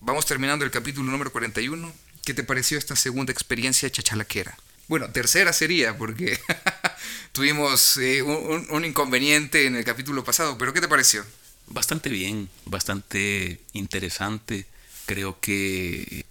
vamos terminando el capítulo número 41. ¿Qué te pareció esta segunda experiencia chachalaquera? Bueno, tercera sería, porque tuvimos eh, un, inconveniente en el capítulo pasado, pero ¿qué te pareció? Bastante bien, bastante interesante. Creo que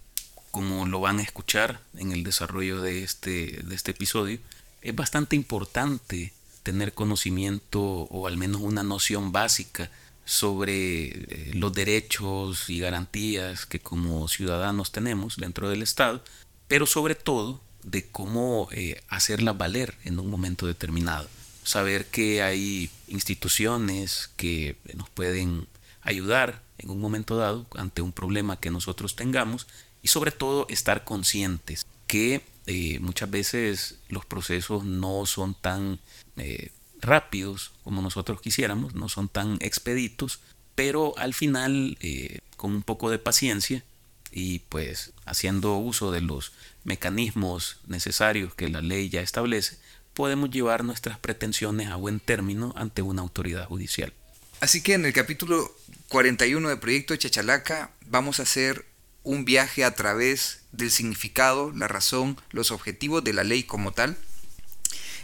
como lo van a escuchar en el desarrollo de este, de este episodio, es bastante importante tener conocimiento o al menos una noción básica sobre eh, los derechos y garantías que como ciudadanos tenemos dentro del Estado, pero sobre todo de cómo eh, hacerlas valer en un momento determinado. Saber que hay instituciones que nos pueden ayudar en un momento dado ante un problema que nosotros tengamos y sobre todo estar conscientes que eh, muchas veces los procesos no son tan eh, rápidos como nosotros quisiéramos, no son tan expeditos, pero al final eh, con un poco de paciencia y pues haciendo uso de los mecanismos necesarios que la ley ya establece, podemos llevar nuestras pretensiones a buen término ante una autoridad judicial. Así que en el capítulo 41 de Proyecto Chachalaca vamos a hacer un viaje a través del significado, la razón, los objetivos de la ley como tal.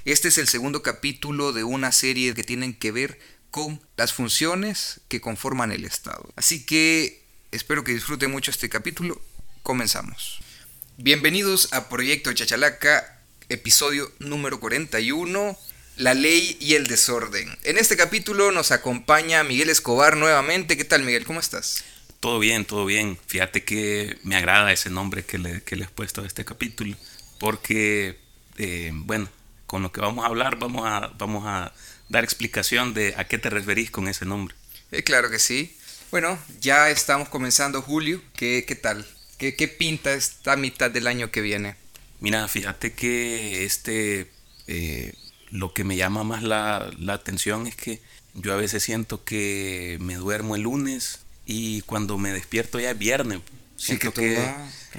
Este es el segundo capítulo de una serie que tienen que ver con las funciones que conforman el Estado. Así que espero que disfruten mucho este capítulo. Comenzamos. Bienvenidos a Proyecto Chachalaca, episodio número 41, La ley y el desorden. En este capítulo nos acompaña Miguel Escobar nuevamente. ¿Qué tal Miguel? ¿Cómo estás? Todo bien, todo bien. Fíjate que me agrada ese nombre que le, que he puesto a este capítulo, porque, eh, bueno, con lo que vamos a hablar vamos a, vamos a dar explicación de a qué te referís con ese nombre. Eh, claro que sí. Bueno, ya estamos comenzando julio. ¿Qué, qué tal? ¿Qué, ¿Qué, pinta esta mitad del año que viene? Mira, fíjate que este, eh, lo que me llama más la, la atención es que yo a veces siento que me duermo el lunes y cuando me despierto ya es viernes. Siento, que,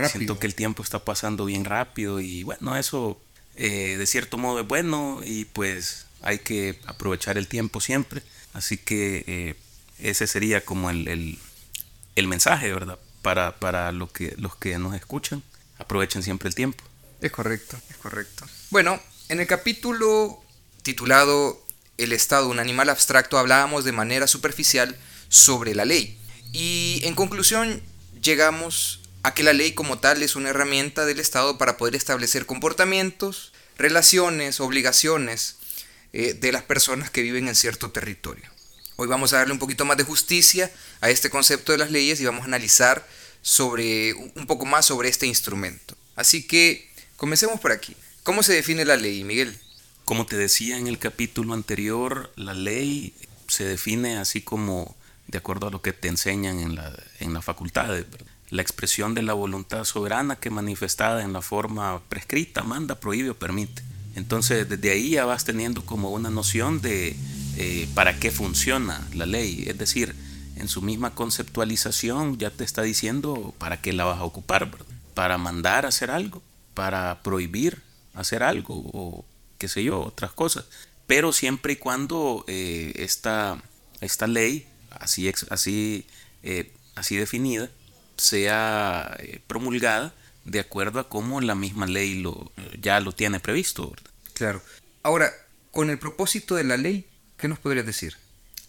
siento que el tiempo está pasando bien rápido y bueno, eso eh, de cierto modo es bueno y pues hay que aprovechar el tiempo siempre. Así que eh, ese sería como el, el, mensaje, ¿verdad? Para, para lo que, los que nos escuchan. Aprovechen siempre el tiempo. Es correcto, es correcto. Bueno, en el capítulo titulado El Estado, un animal abstracto, hablábamos de manera superficial sobre la ley. Y en conclusión, llegamos a que la ley como tal es una herramienta del Estado para poder establecer comportamientos, relaciones, obligaciones eh, de las personas que viven en cierto territorio. Hoy vamos a darle un poquito más de justicia a este concepto de las leyes y vamos a analizar sobre un poco más sobre este instrumento. Así que comencemos por aquí. ¿Cómo se define la ley, Miguel? Como te decía en el capítulo anterior, la ley se define así como de acuerdo a lo que te enseñan en la, en la facultad. La expresión de la voluntad soberana que manifestada en la forma prescrita manda, prohíbe o permite. Entonces desde ahí ya vas teniendo como una noción de eh, para qué funciona la ley. Es decir, en su misma conceptualización ya te está diciendo para qué la vas a ocupar. Para mandar hacer algo, para prohibir hacer algo o qué sé yo, otras cosas. Pero siempre y cuando eh, esta, esta ley así, así, eh, así definida sea eh, promulgada de acuerdo a cómo la misma ley lo, ya lo tiene previsto. Claro. Ahora, con el propósito de la ley, ¿qué nos podrías decir?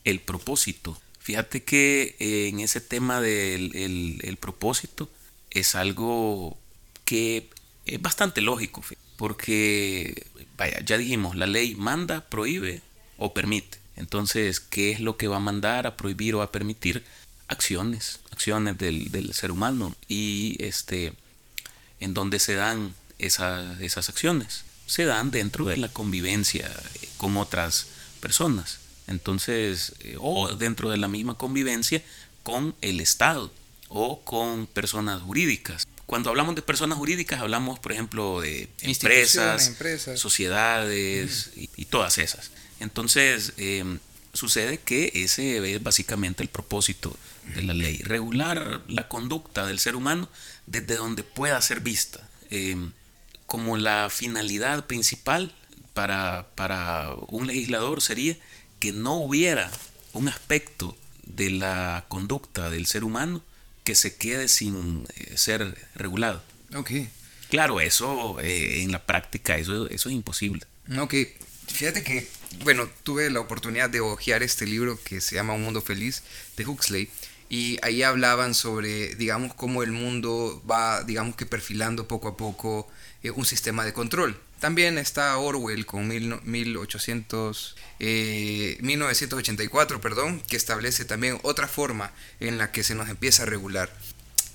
El propósito. Fíjate que eh, en ese tema del el, propósito es algo que es bastante lógico, porque, vaya, ya dijimos, la ley manda, prohíbe o permite. Entonces, ¿qué es lo que va a mandar a prohibir o a permitir? Acciones, acciones del, ser humano y este, en dónde se dan esas, esas acciones. Se dan dentro de la convivencia con otras personas. Entonces, eh, o dentro de la misma convivencia con el Estado o con personas jurídicas. Cuando hablamos de personas jurídicas, hablamos, por ejemplo, de empresas, sociedades y, todas esas. Entonces, em, sucede que ese es básicamente el propósito de la ley, regular la conducta del ser humano desde donde pueda ser vista, em, como la finalidad principal para, para un legislador sería que no hubiera un aspecto de la conducta del ser humano que se quede sin eh, ser regulado. Ok. Claro, eso eh, en la práctica, eso, eso es imposible. Ok. Fíjate que, bueno, tuve la oportunidad de hojear este libro que se llama Un Mundo Feliz de Huxley y ahí hablaban sobre, digamos, cómo el mundo va, digamos que perfilando poco a poco eh, un sistema de control. También está Orwell con mil, 1800, 1984, eh, perdón, que establece también otra forma en la que se nos empieza a regular.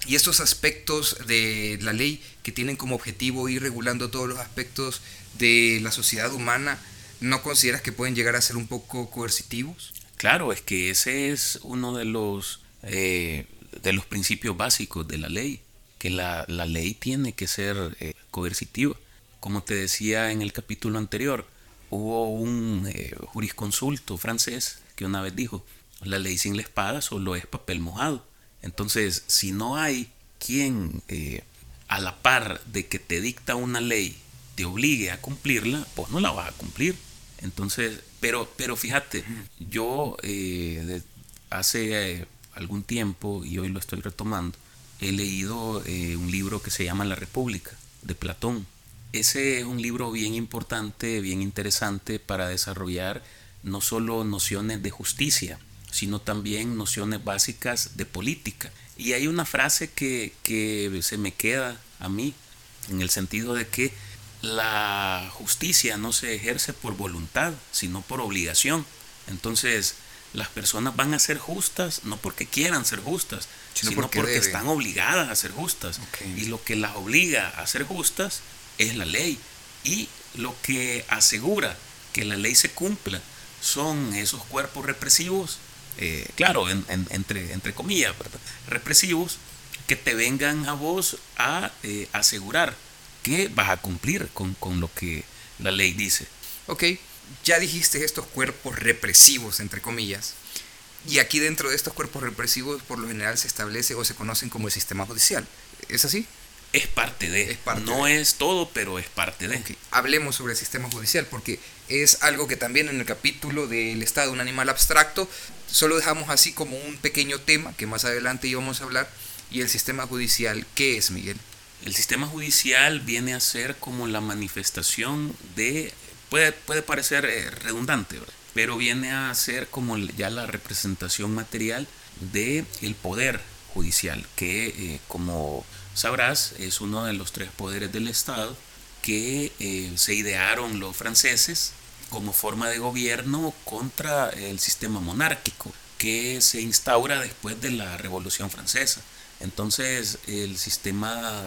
Y estos aspectos de la ley que tienen como objetivo ir regulando todos los aspectos de la sociedad humana, ¿no consideras que pueden llegar a ser un poco coercitivos? Claro, es que ese es uno de los, eh, de los principios básicos de la ley, que la, ley tiene que ser eh, coercitiva. Como te decía en el capítulo anterior, hubo un eh, jurisconsulto francés que una vez dijo, la ley sin la espada solo es papel mojado. Entonces, si no hay quien a la par de que te dicta una ley te obligue a cumplirla, pues no la vas a cumplir. Entonces, pero, pero fíjate, yo hace algún tiempo, y hoy lo estoy retomando, he leído un libro que se llama La República, de Platón. Ese es un libro bien importante, bien interesante para desarrollar no solo nociones de justicia, sino también nociones básicas de política. Y hay una frase que, se me queda a mí, en el sentido de que la justicia no se ejerce por voluntad, sino por obligación. Entonces, las personas van a ser justas no porque quieran ser justas, sino, porque, están obligadas a ser justas. Y lo que las obliga a ser justas es la ley. Y lo que asegura que la ley se cumpla son esos cuerpos represivos eh, claro, entre, entre comillas, represivos, que te vengan a vos a eh, asegurar que vas a cumplir con, lo que la ley dice. Ok, ya dijiste estos cuerpos represivos, entre comillas. Y aquí dentro de estos cuerpos represivos por lo general se establece o se conocen como el sistema judicial. ¿Es así? Es parte de. no es todo, pero es parte de. Hablemos sobre el sistema judicial, porque es algo que también en el capítulo del Estado, un animal abstracto, solo dejamos así como un pequeño tema que más adelante íbamos a hablar. Y el sistema judicial, ¿qué es, Miguel? El sistema judicial viene a ser como la manifestación de. Puede, puede parecer eh, redundante, pero viene a ser como ya la representación material del el poder judicial, que eh, como sabrás es uno de los tres poderes del Estado que eh, se idearon los franceses como forma de gobierno contra el sistema monárquico que se instaura después de la Revolución Francesa. Entonces el sistema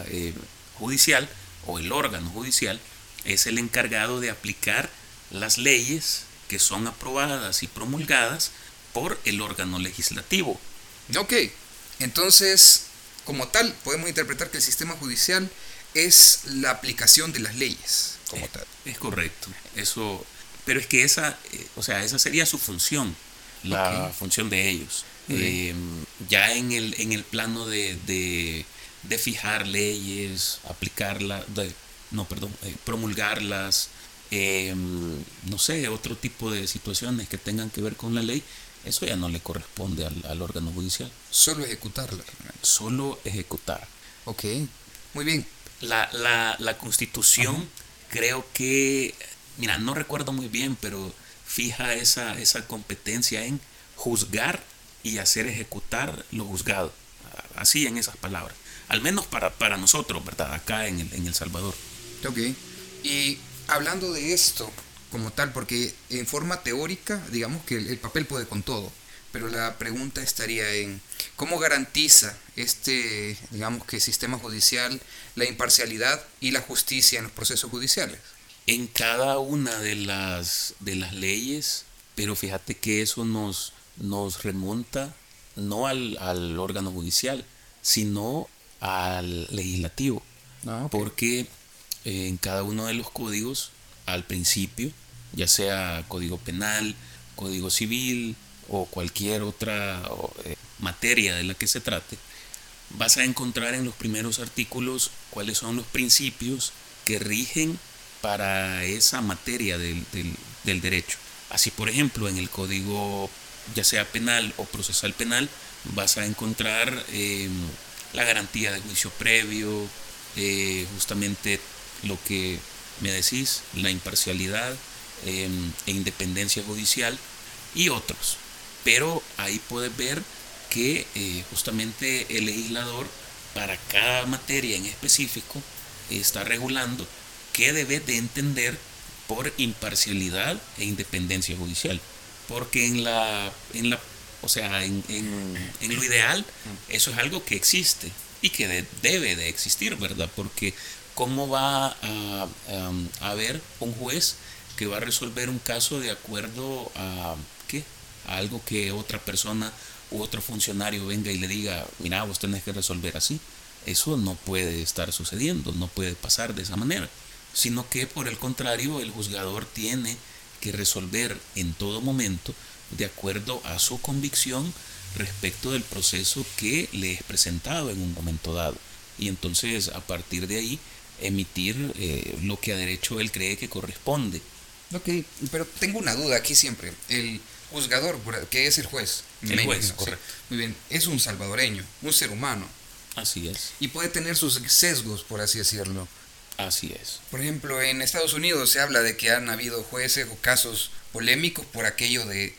judicial o el órgano judicial es el encargado de aplicar las leyes que son aprobadas y promulgadas por el órgano legislativo. Ok, entonces, como tal, podemos interpretar que el sistema judicial es la aplicación de las leyes, como es, tal. Es correcto. Eso, pero es que esa, eh, o sea, esa sería su función, la función de ellos. Eh, ya en el, en el plano de, de, fijar leyes, aplicarlas, no, perdón, eh, promulgarlas, no sé, otro tipo de situaciones que tengan que ver con la ley, eso ya no le corresponde al, órgano judicial. Solo ejecutarla. Solo ejecutar. Ok, muy bien. La, la, constitución creo que, mira, no recuerdo muy bien, pero fija esa, esa competencia en juzgar y hacer ejecutar lo juzgado. Así en esas palabras. Al menos para, para nosotros, ¿verdad? Acá en el, en el Salvador. Ok. Y hablando de esto, como tal, porque en forma teórica, digamos que el, papel puede con todo, pero la pregunta estaría en cómo garantiza este, digamos que sistema judicial la imparcialidad y la justicia en los procesos judiciales. En cada una de las, de las leyes, pero fíjate que eso nos, nos remonta no al, órgano judicial, sino al legislativo. Ah, porque en cada uno de los códigos al principio, ya sea código penal, código civil o cualquier otra eh, materia de la que se trate, vas a encontrar en los primeros artículos cuáles son los principios que rigen para esa materia del, derecho. Así, por ejemplo, en el código, ya sea penal o procesal penal, vas a encontrar em, la garantía de juicio previo, eh, justamente lo que me decís, la imparcialidad em, e independencia judicial y otros. Pero ahí puedes ver que eh, justamente el legislador para cada materia en específico está regulando qué debe de entender por imparcialidad e independencia judicial. Porque en la, en la o sea, en, en, lo ideal, eso es algo que existe y que debe de existir, ¿verdad? Porque ¿cómo va a, a, haber un juez que va a resolver un caso de acuerdo a qué? A algo que otra persona u otro funcionario venga y le diga, mira, vos tenés que resolver así. Eso no puede estar sucediendo, no puede pasar de esa manera, sino que por el contrario el juzgador tiene que resolver en todo momento de acuerdo a su convicción respecto del proceso que le es presentado en un momento dado. Y entonces a partir de ahí emitir eh, lo que a derecho él cree que corresponde. Ok, pero tengo una duda aquí siempre. El juzgador, que es el juez. El juez, correcto. Muy bien, es un salvadoreño, un ser humano. Así es. Y puede tener sus sesgos, por así decirlo. Así es. Por ejemplo, en Estados Unidos se habla de que han habido jueces o casos polémicos por aquello de,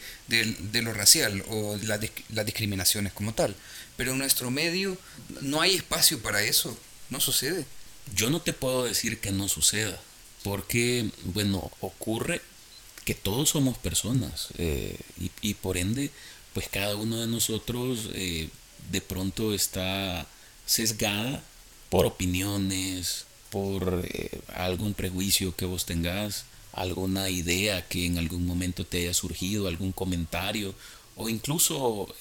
lo racial o las discriminaciones como tal. Pero en nuestro medio no hay espacio para eso, no sucede. Yo no te puedo decir que no suceda, porque, bueno, ocurre que todos somos personas eh, y, por ende, pues cada uno de nosotros eh, de pronto está sesgada por opiniones, por eh, algún prejuicio que vos tengas, alguna idea que en algún momento te haya surgido, algún comentario, o incluso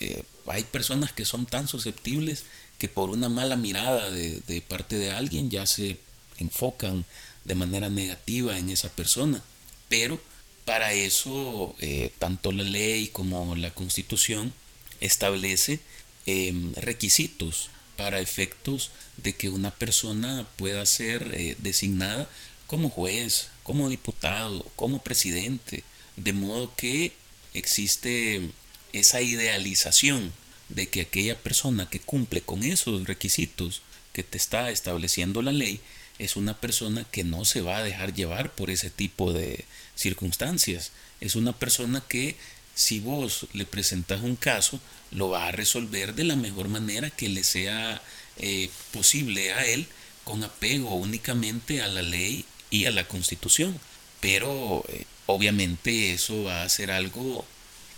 hay personas que son tan susceptibles que por una mala mirada de, parte de alguien ya se enfocan de manera negativa en esa persona. Pero para eso eh, tanto la ley como la constitución establece em, requisitos para efectos de que una persona pueda ser eh, designada como juez, como diputado, como presidente, de modo que existe esa idealización de que aquella persona que cumple con esos requisitos que te está estableciendo la ley es una persona que no se va a dejar llevar por ese tipo de circunstancias. Es una persona que si vos le presentas un caso, lo va a resolver de la mejor manera que le sea eh, posible a él con apego únicamente a la ley y a la constitución. Pero eh, obviamente eso va a ser algo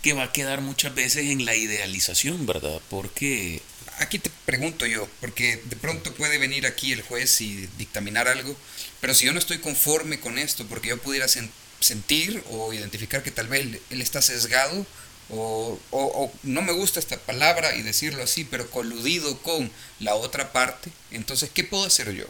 que va a quedar muchas veces en la idealización, ¿verdad? Porque... Aquí te pregunto yo, porque de pronto puede venir aquí el juez y dictaminar algo, pero si yo no estoy conforme con esto, porque yo pudiera sentir o identificar que tal vez él está sesgado o, no me gusta esta palabra y decirlo así, pero coludido con la otra parte, entonces, ¿qué puedo hacer yo?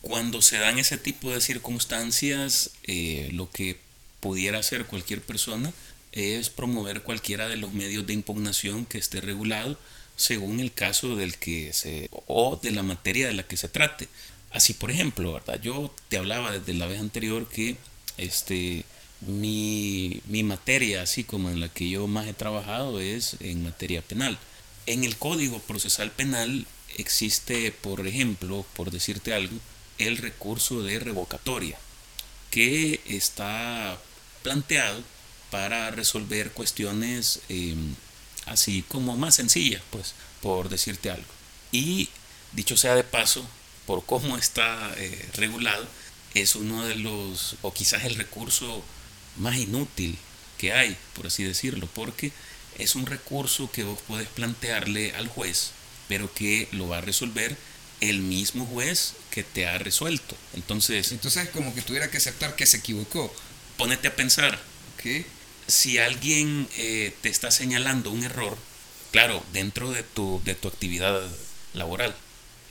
Cuando se dan ese tipo de circunstancias, eh, lo que pudiera hacer cualquier persona es promover cualquiera de los medios de impugnación que esté regulado según el caso del que se o de la materia de la que se trate. Así, por ejemplo, ¿verdad? Yo te hablaba desde la vez anterior que este mi, materia, así como en la que yo más he trabajado, es en materia penal. En el Código Procesal Penal existe, por ejemplo, por decirte algo, el recurso de revocatoria, que está planteado para resolver cuestiones em, así como más sencillas, pues, por decirte algo. Y dicho sea de paso, por cómo está eh, regulado, es uno de los, o quizás el recurso más inútil que hay, por así decirlo, porque es un recurso que vos podés plantearle al juez, pero que lo va a resolver el mismo juez que te ha resuelto. Entonces, entonces es como que tuviera que aceptar que se equivocó. Ponete a pensar. que Si alguien eh, te está señalando un error, claro, dentro de tu, de tu actividad laboral,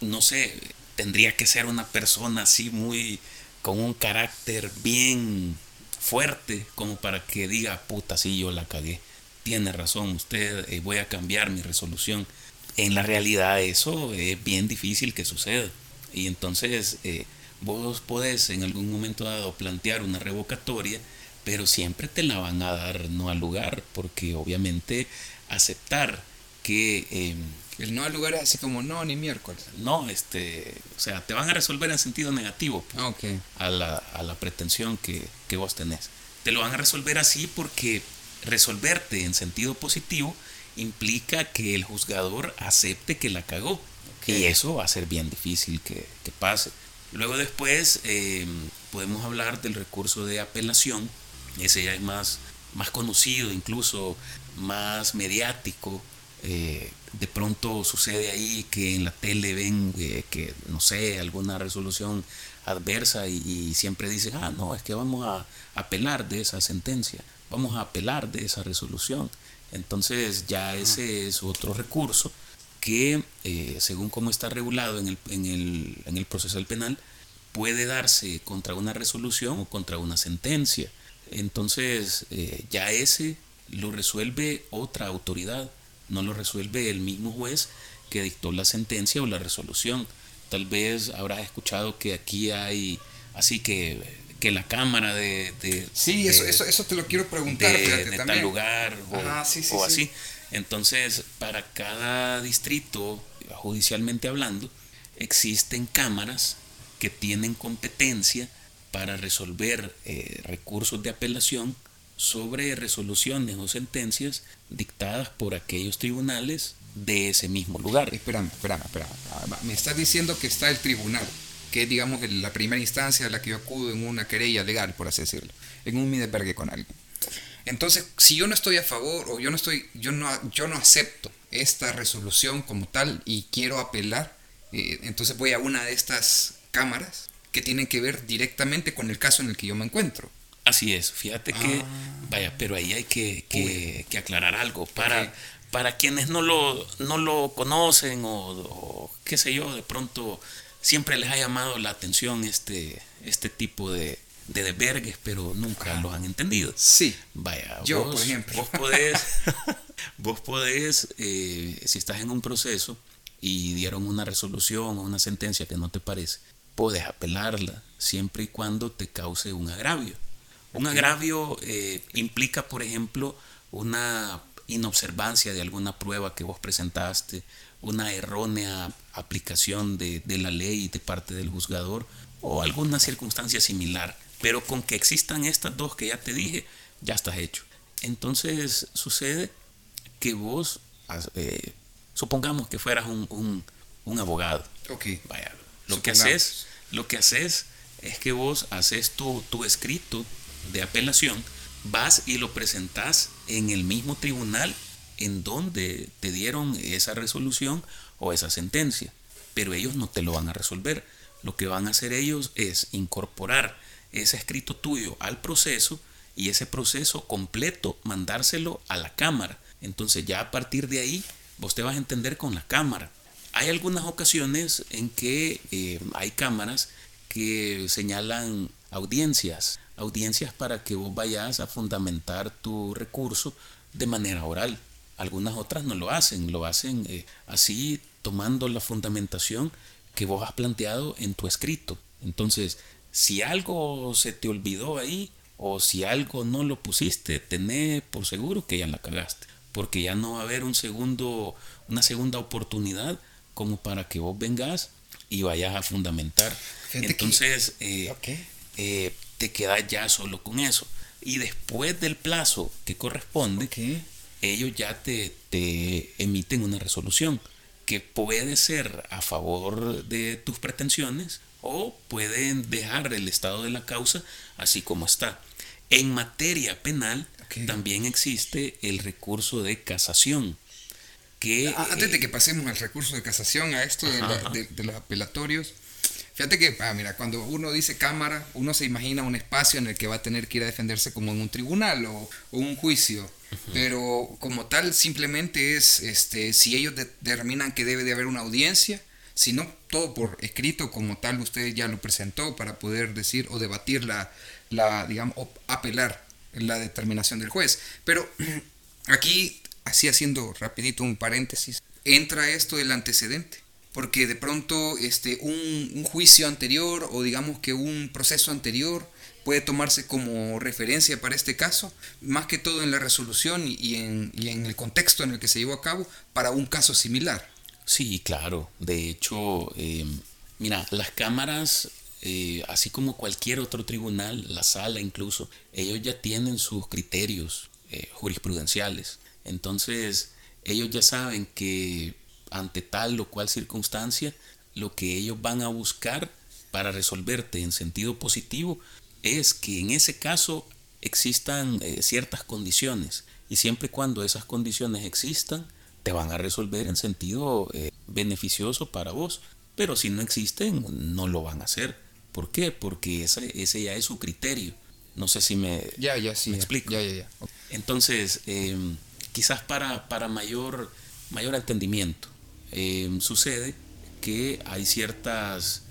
no sé, tendría que ser una persona así muy con un carácter bien fuerte como para que diga, puta, sí, yo la cagué. Tiene razón usted, eh, voy a cambiar mi resolución. En la realidad eso es bien difícil que suceda. Y entonces eh, vos podés en algún momento dado plantear una revocatoria, pero siempre te la van a dar no al lugar, porque obviamente aceptar que em, El no al lugar es así como no, ni miércoles. No, este, o sea, te van a resolver en sentido negativo pues, ah, a, la, a, la, pretensión que, que vos tenés. Te lo van a resolver así porque resolverte en sentido positivo implica que el juzgador acepte que la cagó. Y eso va a ser bien difícil que, que pase. Luego después eh, podemos hablar del recurso de apelación. Ese ya es más, más conocido, incluso más mediático. Eh, de pronto sucede ahí que en la tele ven eh, que, no sé, alguna resolución adversa y, siempre dicen, ah, no, es que vamos a apelar de esa sentencia, vamos a apelar de esa resolución. Entonces ya ese es otro recurso que, eh, según cómo está regulado en el, en, el, en el proceso penal, puede darse contra una resolución o contra una sentencia. Entonces ya ese lo resuelve otra autoridad no lo resuelve el mismo juez que dictó la sentencia o la resolución. Tal vez habrás escuchado que aquí hay, así que, que la Cámara de... sí, eso, eso, eso, te lo quiero preguntar. De, tal lugar o, así. Entonces, para cada distrito, judicialmente hablando, existen cámaras que tienen competencia para resolver eh, recursos de apelación sobre resoluciones o sentencias dictadas por aquellos tribunales de ese mismo lugar. Espérame, espérame, espérame. Me estás diciendo que está el tribunal, que es, digamos, la primera instancia a la que yo acudo en una querella legal, por así decirlo, en un midebergue con alguien. Entonces, si yo no estoy a favor o yo no estoy, yo no, yo no acepto esta resolución como tal y quiero apelar, eh, entonces voy a una de estas cámaras que tienen que ver directamente con el caso en el que yo me encuentro. Así es, fíjate que, ah. vaya, pero ahí hay que, que, aclarar algo. Para, para quienes no lo, no lo conocen o, qué sé yo, de pronto siempre les ha llamado la atención este, este tipo de, de desvergues, pero nunca lo han entendido. Sí. Vaya, yo, por ejemplo. Vos podés, vos podés eh, si estás en un proceso y dieron una resolución o una sentencia que no te parece, puedes apelarla siempre y cuando te cause un agravio. Un agravio eh, implica, por ejemplo, una inobservancia de alguna prueba que vos presentaste, una errónea aplicación de, la ley de parte del juzgador o alguna circunstancia similar. Pero con que existan estas dos que ya te dije, ya estás hecho. Entonces sucede que vos, eh, supongamos que fueras un, abogado. Ok. Vaya, lo que haces, lo que haces es que vos haces tu, tu escrito de apelación, vas y lo presentas en el mismo tribunal en donde te dieron esa resolución o esa sentencia. Pero ellos no te lo van a resolver. Lo que van a hacer ellos es incorporar ese escrito tuyo al proceso y ese proceso completo mandárselo a la cámara. Entonces ya a partir de ahí vos te vas a entender con la cámara. Hay algunas ocasiones en que eh, hay cámaras que señalan audiencias audiencias para que vos vayas a fundamentar tu recurso de manera oral. Algunas otras no lo hacen, lo hacen eh, así tomando la fundamentación que vos has planteado en tu escrito. Entonces, si algo se te olvidó ahí o si algo no lo pusiste, tené por seguro que ya la cagaste, porque ya no va a haber un segundo, una segunda oportunidad como para que vos vengas y vayas a fundamentar. Entonces, eh, eh, te quedas ya solo con eso. Y después del plazo que corresponde, ellos ya te, te emiten una resolución que puede ser a favor de tus pretensiones o pueden dejar el estado de la causa así como está. En materia penal también existe el recurso de casación. Que, Antes de eh, que pasemos al recurso de casación, a esto de, de los apelatorios, Fíjate que, ah, mira, cuando uno dice cámara, uno se imagina un espacio en el que va a tener que ir a defenderse como en un tribunal o, un juicio. Pero como tal, simplemente es, este, si ellos determinan que debe de haber una audiencia, si no, todo por escrito como tal, usted ya lo presentó para poder decir o debatir la, la digamos, o apelar la determinación del juez. Pero aquí, así haciendo rapidito un paréntesis, entra esto del antecedente porque de pronto este, un, juicio anterior o digamos que un proceso anterior puede tomarse como referencia para este caso, más que todo en la resolución y en, el contexto en el que se llevó a cabo para un caso similar. Sí, claro. De hecho, em, mira, las cámaras, eh, así como cualquier otro tribunal, la sala incluso, ellos ya tienen sus criterios eh, jurisprudenciales. Entonces, ellos ya saben que ante tal o cual circunstancia, lo que ellos van a buscar para resolverte en sentido positivo es que en ese caso existan eh, ciertas condiciones y siempre y cuando esas condiciones existan, te van a resolver en sentido eh, beneficioso para vos. Pero si no existen, no lo van a hacer. ¿Por qué? Porque ese, ese ya es su criterio. No sé si me, ya, ya, sí, explico. Ya, ya, ya. Entonces, em, quizás para, para mayor, mayor entendimiento, em, sucede que hay ciertas,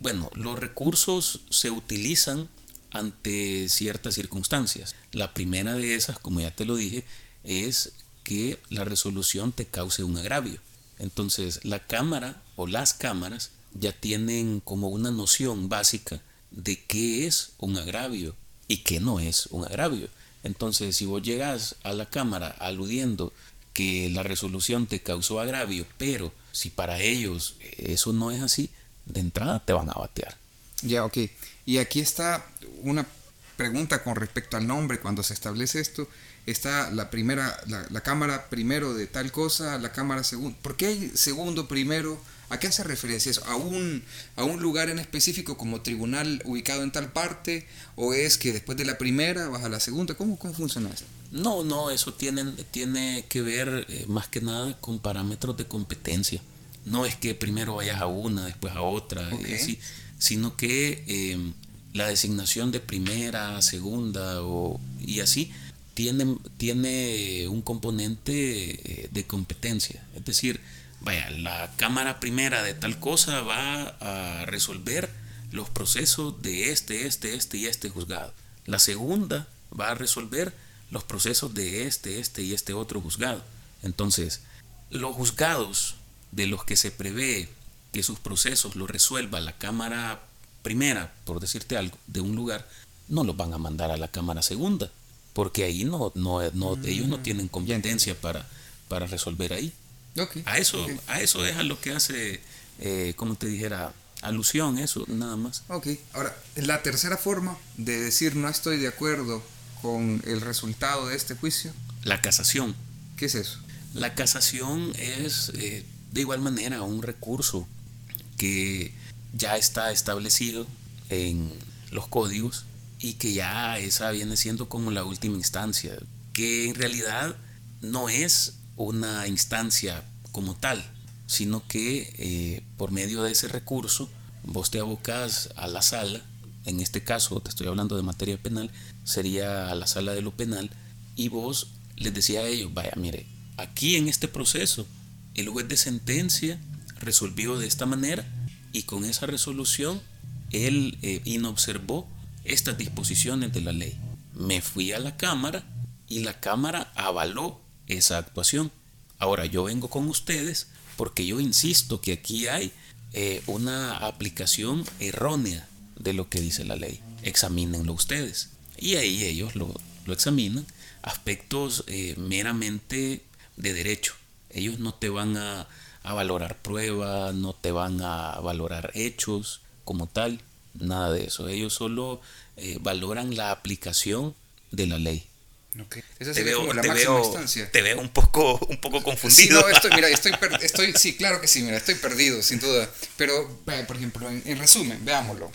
bueno, los recursos se utilizan ante ciertas circunstancias. La primera de esas, como ya te lo dije, es que la resolución te cause un agravio. Entonces, la cámara o las cámaras ya tienen como una noción básica de qué es un agravio y qué no es un agravio. Entonces, si vos llegas a la cámara aludiendo que la resolución te causó agravio, pero si para ellos eso no es así, de entrada te van a batear. Ya, ok. Y aquí está una pregunta con respecto al nombre cuando se establece esto. Está la primera, la, cámara primero de tal cosa, la cámara segundo. ¿Por qué hay segundo primero? ¿A qué hace referencia eso? ¿A un, ¿A un lugar en específico como tribunal ubicado en tal parte? ¿O es que después de la primera vas a la segunda? ¿Cómo, cómo funciona eso? No, no, eso tiene, tiene que ver eh, más que nada con parámetros de competencia. No es que primero vayas a una, después a otra, sino que eh, la designación de primera, segunda o, y así tiene, tiene un componente eh, de competencia. Es decir, vaya, la Cámara Primera de tal cosa va a resolver los procesos de este, este, este y este juzgado. La segunda va a resolver los procesos de este, este y este otro juzgado. Entonces, los juzgados de los que se prevé que sus procesos los resuelva la Cámara primera, por decirte algo, de un lugar, no los van a mandar a la Cámara Segunda, porque ahí no, no, no mm, ellos no tienen competencia para, para resolver ahí. A, eso, a eso es a lo que hace, eh, como te dijera, alusión, eso, nada más. Ok, ahora, la tercera forma de decir no estoy de acuerdo con el resultado de este juicio. La casación. ¿Qué es eso? La casación es eh, de igual manera un recurso que ya está establecido en los códigos y que ya esa viene siendo como la última instancia, que en realidad no es una instancia como tal, sino que eh, por medio de ese recurso vos te abocas a la sala, en este caso te estoy hablando de materia penal, sería a la sala de lo penal, y vos les decía a ellos, vaya, mire, aquí en este proceso el juez de sentencia resolvió de esta manera y con esa resolución él eh, inobservó estas disposiciones de la ley. Me fui a la Cámara y la Cámara avaló esa actuación. Ahora yo vengo con ustedes porque yo insisto que aquí hay eh, una aplicación errónea de lo que dice la ley. Examínenlo ustedes. Y ahí ellos lo, examinan. Aspectos eh, meramente de derecho. Ellos no te van a a valorar pruebas, no te van a valorar hechos como tal, nada de eso. Ellos solo eh, valoran la aplicación de la ley. Te, veo, como la máxima te veo un poco, un poco confundido. Sí, no, estoy, mira, estoy, estoy, sí, claro que sí, mira, estoy perdido, sin duda. Pero, por ejemplo, en, resumen, veámoslo.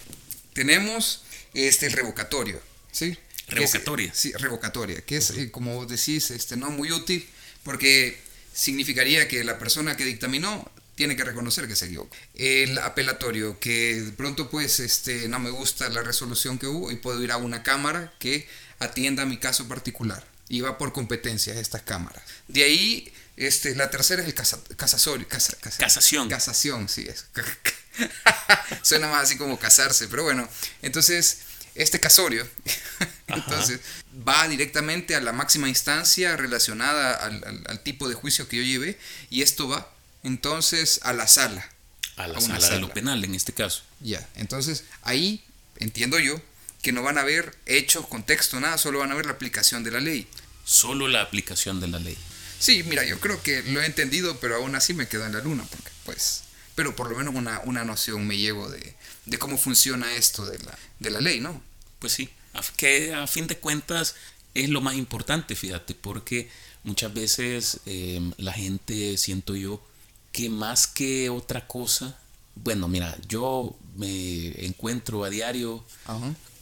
Tenemos este, el revocatorio, ¿sí? Revocatoria. sí, revocatoria, que es, eh, como decís, este, no muy útil, porque significaría que la persona que dictaminó tiene que reconocer que se equivocó. El apelatorio, que de pronto pues este, no me gusta la resolución que hubo y puedo ir a una cámara que atienda mi caso particular. Y va por competencia estas cámaras. De ahí, este, la tercera es el casasorio, casación. Casación, sí es. Suena más así como casarse, pero bueno. Entonces, este casorio, entonces, va directamente a la máxima instancia relacionada al, tipo de juicio que yo llevé y esto va entonces a la sala. A la sala, de lo penal en este caso. Ya, entonces ahí entiendo yo que no van a ver hechos, contexto, nada, solo van a ver la aplicación de la ley. Solo la aplicación de la ley. Sí, mira, yo creo que lo he entendido, pero aún así me quedo en la luna, porque pues, pero por lo menos una, una noción me llevo de, de cómo funciona esto de la, de la ley, ¿no? Pues sí, que a fin de cuentas es lo más importante, fíjate, porque muchas veces em, la gente, siento yo, que más que otra cosa, bueno, mira, yo me encuentro a diario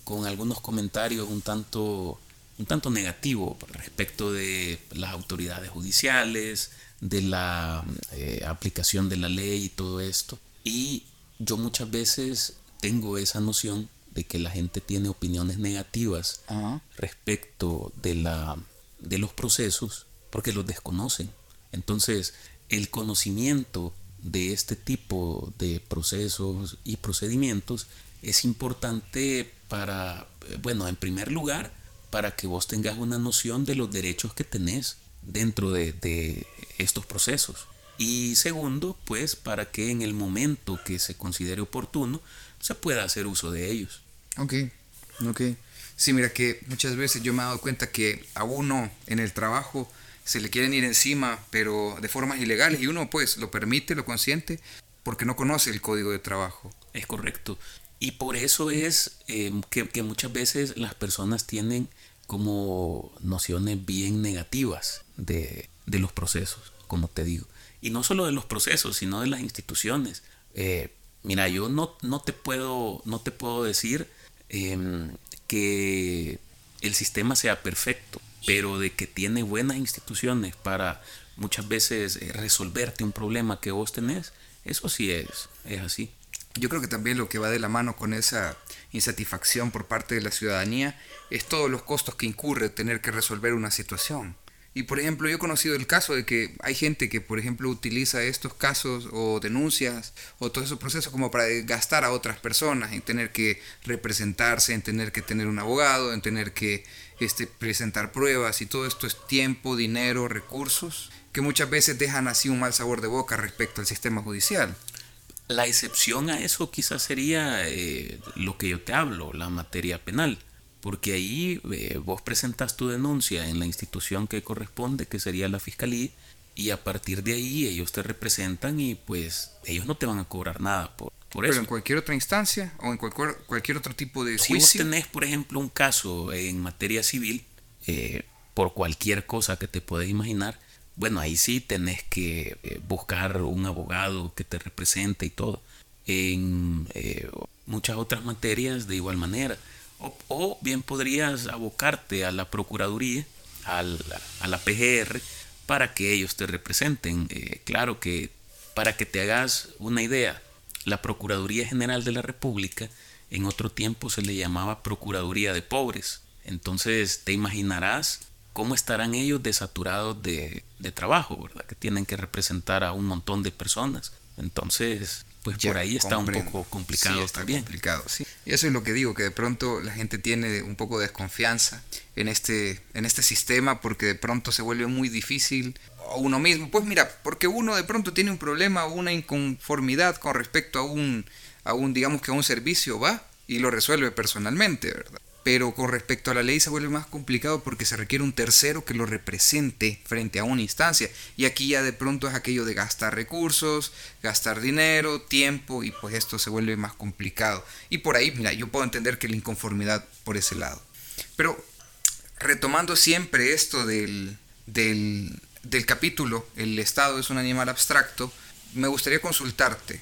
con algunos comentarios un tanto un tanto negativo respecto de las autoridades judiciales, de la eh, aplicación de la ley y todo esto. Y yo muchas veces tengo esa noción de que la gente tiene opiniones negativas respecto de, la, de los procesos porque los desconocen. Entonces, el conocimiento de este tipo de procesos y procedimientos es importante para, bueno, en primer lugar, para que vos tengas una noción de los derechos que tenés dentro de, estos procesos. Y segundo, pues para que en el momento que se considere oportuno se pueda hacer uso de ellos. Ok, ok. Sí, mira que muchas veces yo me he dado cuenta que a uno en el trabajo se le quieren ir encima, pero de formas ilegales, y uno pues lo permite, lo consiente, porque no conoce el código de trabajo. Es correcto. Y por eso es eh, que, muchas veces las personas tienen como nociones bien negativas de, los procesos, como te digo. Y no solo de los procesos, sino de las instituciones. Eh, mira, yo no, no, te puedo, no te puedo decir em, que el sistema sea perfecto, pero de que tiene buenas instituciones para muchas veces eh, resolverte un problema que vos tenés, eso sí es, es así. Yo creo que también lo que va de la mano con esa insatisfacción por parte de la ciudadanía es todos los costos que incurre tener que resolver una situación. Y por ejemplo, yo he conocido el caso de que hay gente que, por ejemplo, utiliza estos casos o denuncias o todos esos procesos como para gastar a otras personas, en tener que representarse, en tener que tener un abogado, en tener que este, presentar pruebas y todo esto es tiempo, dinero, recursos, que muchas veces dejan así un mal sabor de boca respecto al sistema judicial. La excepción a eso quizás sería eh, lo que yo te hablo, la materia penal, porque ahí eh, vos presentas tu denuncia en la institución que corresponde, que sería la fiscalía, y a partir de ahí ellos te representan y pues ellos no te van a cobrar nada por, por Pero en cualquier otra instancia o en cualquier, cualquier otro tipo de si juicio. Vos tenés, por ejemplo, un caso en materia civil, eh, por cualquier cosa que te puedas imaginar, bueno, ahí sí tenés que eh, buscar un abogado que te represente y todo. En eh, muchas otras materias de igual manera. O, bien podrías abocarte a la Procuraduría, a la, PGR, para que ellos te representen. Eh, claro que para que te hagas una idea, la Procuraduría General de la República en otro tiempo se le llamaba Procuraduría de Pobres. Entonces te imaginarás cómo estarán ellos desaturados de, trabajo, ¿verdad? Que tienen que representar a un montón de personas. Entonces, pues por ahí está un poco complicado sí, está complicado, sí. Y eso es lo que digo, que de pronto la gente tiene un poco de desconfianza en este, en este sistema porque de pronto se vuelve muy difícil a uno mismo. Pues mira, porque uno de pronto tiene un problema o una inconformidad con respecto a un, a un, digamos que a un servicio, va y lo resuelve personalmente, ¿verdad? Pero con respecto a la ley se vuelve más complicado porque se requiere un tercero que lo represente frente a una instancia. Y aquí ya de pronto es aquello de gastar recursos, gastar dinero, tiempo, y pues esto se vuelve más complicado. Y por ahí, mira, yo puedo entender que la inconformidad por ese lado. Pero retomando siempre esto del, del, del capítulo, el Estado es un animal abstracto, me gustaría consultarte,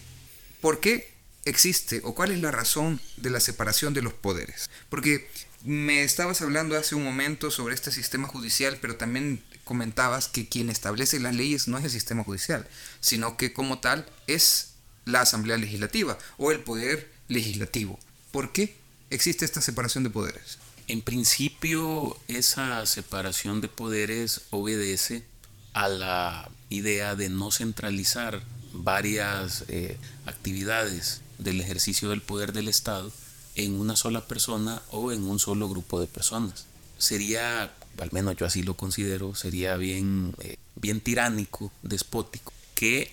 ¿por qué existe o cuál es la razón de la separación de los poderes. Porque me estabas hablando hace un momento sobre este sistema judicial, pero también comentabas que quien establece las leyes no es el sistema judicial, sino que como tal es la Asamblea Legislativa o el poder legislativo. ¿Por qué existe esta separación de poderes? En principio, esa separación de poderes obedece a la idea de no centralizar varias eh, actividades del ejercicio del poder del Estado en una sola persona o en un solo grupo de personas. Sería, al menos yo así lo considero, sería bien, eh, bien tiránico, despótico, que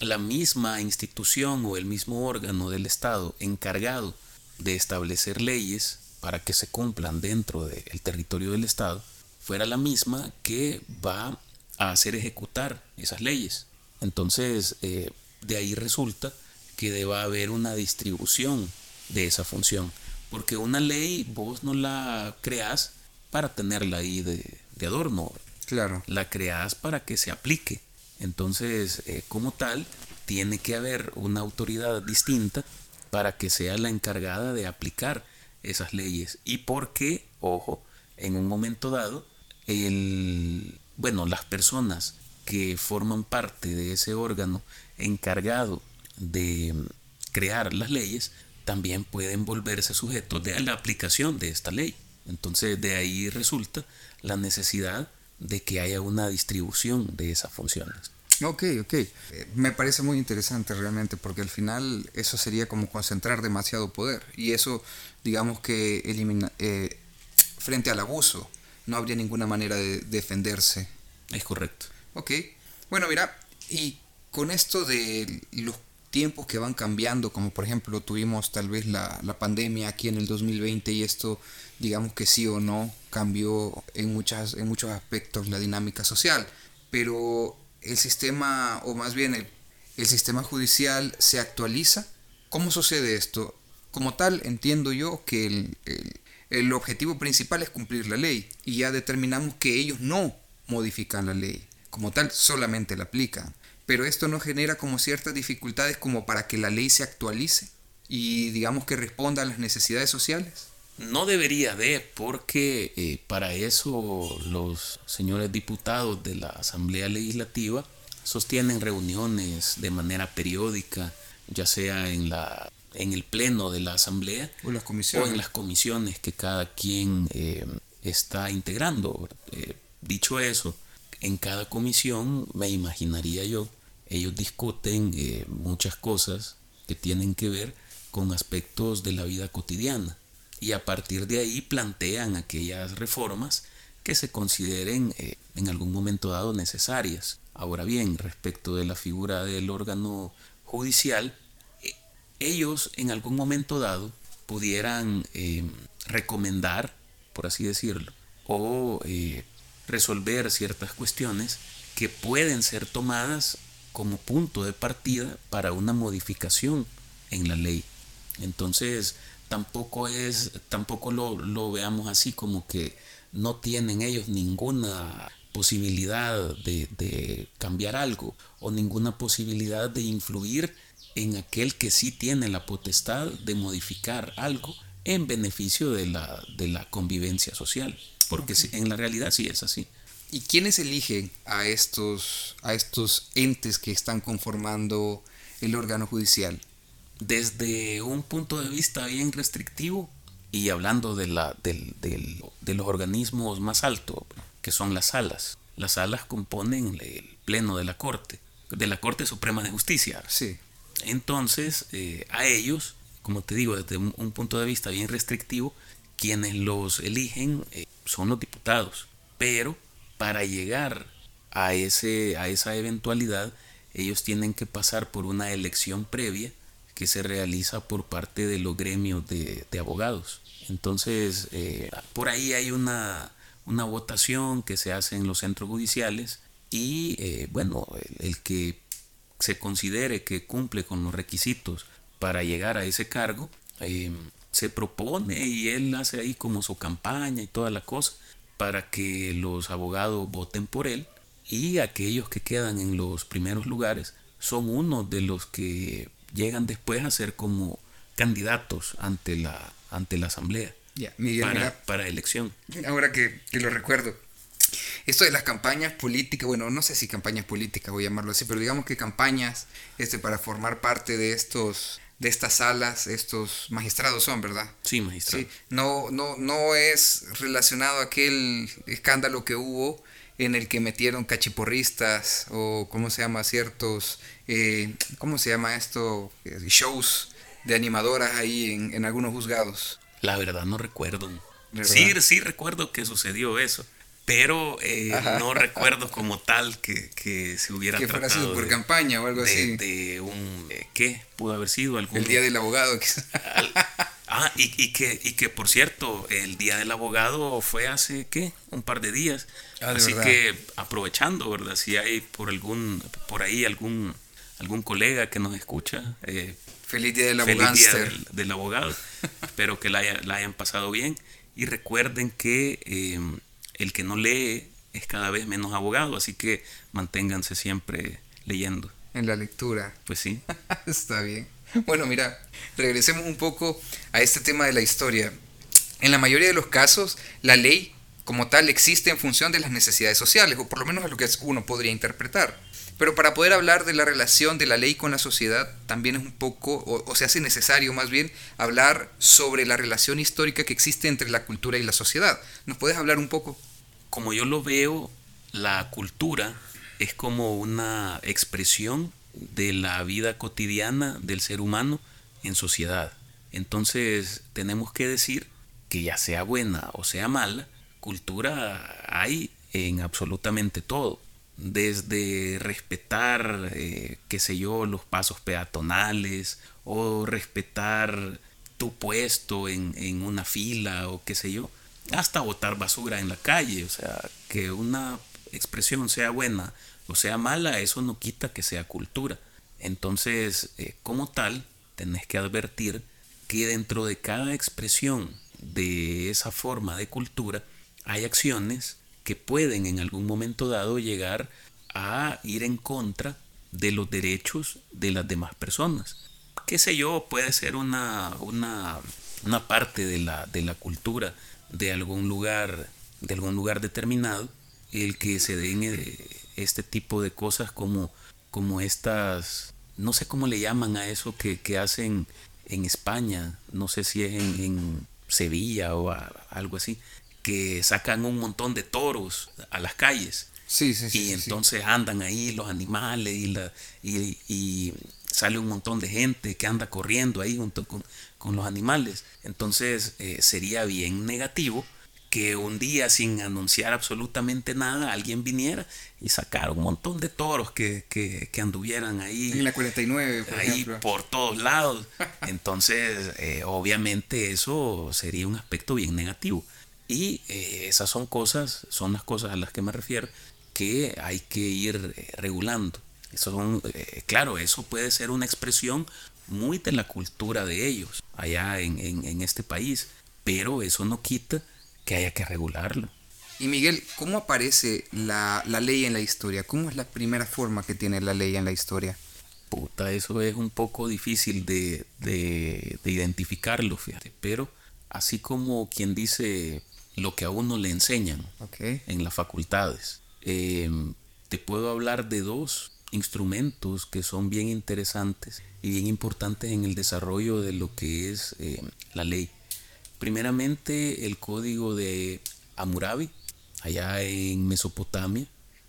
la misma institución o el mismo órgano del Estado encargado de establecer leyes para que se cumplan dentro del territorio del Estado fuera la misma que va a hacer ejecutar esas leyes. Entonces, eh, de ahí resulta que deba haber una distribución de esa función. Porque una ley vos no la creás para tenerla ahí de, adorno. Claro. La creás para que se aplique. Entonces, eh, como tal, tiene que haber una autoridad distinta para que sea la encargada de aplicar esas leyes. Y porque, ojo, en un momento dado, el, bueno, las personas que forman parte de ese órgano encargado de crear las leyes también pueden volverse sujetos de la aplicación de esta ley. Entonces de ahí resulta la necesidad de que haya una distribución de esas funciones. Ok, ok. Eh, me parece muy interesante realmente porque al final eso sería como concentrar demasiado poder y eso digamos que elimina eh, frente al abuso no habría ninguna manera de defenderse. Es correcto. Ok. Bueno, mira, y con esto de los tiempos que van cambiando, como por ejemplo tuvimos tal vez la, la, pandemia aquí en el 2020 y esto digamos que sí o no cambió en, muchas, en muchos aspectos la dinámica social, pero el sistema, o más bien el, el sistema judicial se actualiza. ¿Cómo sucede esto? Como tal, entiendo yo que el, el, el objetivo principal es cumplir la ley y ya determinamos que ellos no modifican la ley, como tal solamente la aplican pero esto no genera como ciertas dificultades como para que la ley se actualice y digamos que responda a las necesidades sociales. No debería de, porque eh, para eso los señores diputados de la Asamblea Legislativa sostienen reuniones de manera periódica, ya sea en la en el pleno de la asamblea o, las comisiones. o en las comisiones que cada quien eh, está integrando. Eh, dicho eso, en cada comisión me imaginaría yo ellos discuten eh, muchas cosas que tienen que ver con aspectos de la vida cotidiana y a partir de ahí plantean aquellas reformas que se consideren eh, en algún momento dado necesarias. Ahora bien, respecto de la figura del órgano judicial, eh, ellos en algún momento dado pudieran recomendar, por así decirlo, o resolver ciertas cuestiones que pueden ser tomadas como punto de partida para una modificación en la ley. Entonces, tampoco es, tampoco lo, lo veamos así como que no tienen ellos ninguna posibilidad de, de, cambiar algo o ninguna posibilidad de influir en aquel que sí tiene la potestad de modificar algo en beneficio de la, de la convivencia social. Porque en la realidad sí es así. ¿Y quiénes eligen a estos, a estos entes que están conformando el órgano judicial? Desde un punto de vista bien restrictivo y hablando de, la, de los organismos más altos, que son las salas. Las salas componen el pleno de la Corte, de la Corte Suprema de Justicia. Sí. Entonces, eh, a ellos, como te digo, desde un, un, punto de vista bien restrictivo, quienes los eligen eh, son los diputados. Pero para llegar a, ese, a esa eventualidad, ellos tienen que pasar por una elección previa que se realiza por parte de los gremios de, abogados. Entonces, eh, por ahí hay una, una, votación que se hace en los centros judiciales y, eh, bueno, el, que se considere que cumple con los requisitos para llegar a ese cargo, eh, se propone y él hace ahí como su campaña y toda la cosa para que los abogados voten por él y aquellos que quedan en los primeros lugares son uno de los que llegan después a ser como candidatos ante la, ante la asamblea para, para, elección. Ahora que, que, lo recuerdo, esto de las campañas políticas, bueno, no sé si campañas políticas voy a llamarlo así, pero digamos que campañas este, para formar parte de estos de estas salas, estos magistrados son, ¿verdad? Sí, magistrados. No, no, no es relacionado a aquel escándalo que hubo en el que metieron cachiporristas o, ¿cómo se llama? Ciertos, eh, ¿cómo se llama esto? Eh, shows de animadoras ahí en, en algunos juzgados. La verdad no recuerdo. Sí, sí recuerdo que sucedió eso pero eh, no recuerdo como tal que, que se hubiera que fuera sido por campaña o algo de, así de un eh, qué pudo haber sido algún el día del abogado Al, Ah, y, que, y que por cierto, el Día del Abogado fue hace, ¿qué? Un par de días. Ah, Así que aprovechando, ¿verdad? Si hay por algún, por ahí algún, algún colega que nos escucha. Eh, feliz Día del Abogado. Feliz Día del, Abogado. Espero que la, hayan pasado bien. Y recuerden que em, el que no lee es cada vez menos abogado, así que manténganse siempre leyendo. En la lectura. Pues sí. Está bien. Bueno, mira, regresemos un poco a este tema de la historia. En la mayoría de los casos, la ley como tal existe en función de las necesidades sociales, o por lo menos a lo que uno podría interpretar. Pero para poder hablar de la relación de la ley con la sociedad, también es un poco, o, o, se hace necesario más bien, hablar sobre la relación histórica que existe entre la cultura y la sociedad. ¿Nos puedes hablar un poco? Como yo lo veo, la cultura es como una expresión de la vida cotidiana del ser humano en sociedad. Entonces tenemos que decir que ya sea buena o sea mala, cultura hay en absolutamente todo. Desde respetar, eh, qué sé yo, los pasos peatonales o respetar tu puesto en, en una fila o qué sé yo, hasta botar basura en la calle. O sea, que una expresión sea buena o sea mala, eso no quita que sea cultura. Entonces, eh, como tal, tenés que advertir que dentro de cada expresión de esa forma de cultura hay acciones que pueden en algún momento dado llegar a ir en contra de los derechos de las demás personas. Qué sé yo, puede ser una, una, una parte de la, de la cultura de algún lugar, de algún lugar determinado, el que se den eh, este tipo de cosas como, como estas, no sé cómo le llaman a eso que, hacen en España, no sé si es en, Sevilla o algo así, que sacan un montón de toros a las calles. Sí, sí, sí. Y entonces andan ahí los animales y, la, y, sale un montón de gente que anda corriendo ahí junto con, con los animales. Entonces eh, sería bien negativo que un día sin anunciar absolutamente nada alguien viniera y sacara un montón de toros que, anduvieran ahí. En la 49, por Ahí por todos lados. Entonces, eh, obviamente eso sería un aspecto bien negativo. Y eh, esas son cosas, son las cosas a las que me refiero, que hay que ir regulando. Eso son, claro, eso puede ser una expresión muy de la cultura de ellos allá en, en este país, pero eso no quita que haya que regularlo. Y Miguel, ¿cómo aparece la, ley en la historia? ¿Cómo es la primera forma que tiene la ley en la historia? Puta, eso es un poco difícil de, identificarlo, fíjate. Pero así como quien dice lo que a uno le enseñan en las facultades, em, te puedo hablar de dos instrumentos que son bien interesantes y bien importantes en el desarrollo de lo que es em, la ley. Primeramente el código de Hammurabi, allá en Mesopotamia,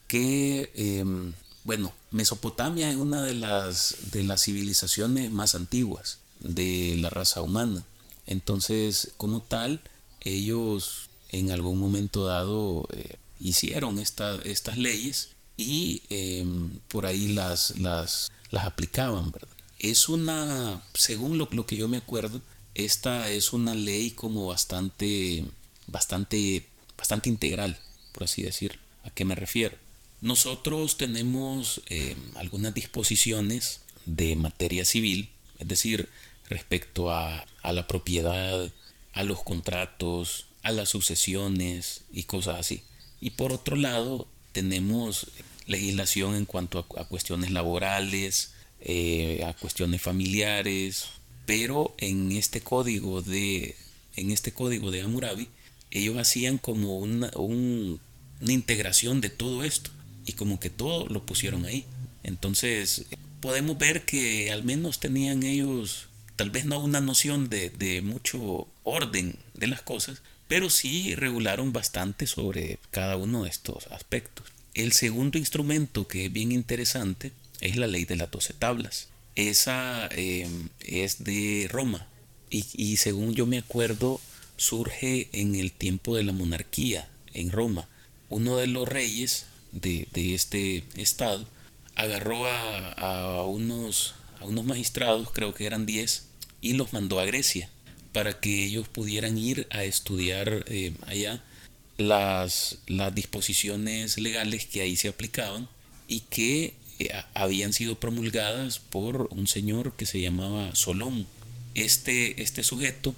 que, em, bueno, Mesopotamia es una de las, de las civilizaciones más antiguas de la raza humana. Entonces, como tal, ellos en algún momento dado eh, hicieron estas leyes y em, por ahí las, las, las aplicaban. Es una, según lo, lo que yo me acuerdo, esta es una ley como bastante, bastante, bastante integral, por así decir. ¿A qué me refiero? Nosotros tenemos eh, algunas disposiciones de materia civil, es decir, respecto a, a, la propiedad, a los contratos, a las sucesiones y cosas así. Y por otro lado, tenemos legislación en cuanto a, cuestiones laborales, eh, a cuestiones familiares, pero en este código de, en este código de Hammurabi, ellos hacían como una, una integración de todo esto y como que todo lo pusieron ahí. Entonces podemos ver que al menos tenían ellos tal vez no una noción de, de mucho orden de las cosas, pero sí regularon bastante sobre cada uno de estos aspectos. El segundo instrumento que es bien interesante es la ley de las doce tablas. Esa em, es de Roma y, según yo me acuerdo surge en el tiempo de la monarquía en Roma. Uno de los reyes de, este estado agarró a, unos, a unos magistrados, creo que eran 10, y los mandó a Grecia para que ellos pudieran ir a estudiar eh, allá las, las disposiciones legales que ahí se aplicaban y que eh, habían sido promulgadas por un señor que se llamaba Solón. Este, este sujeto,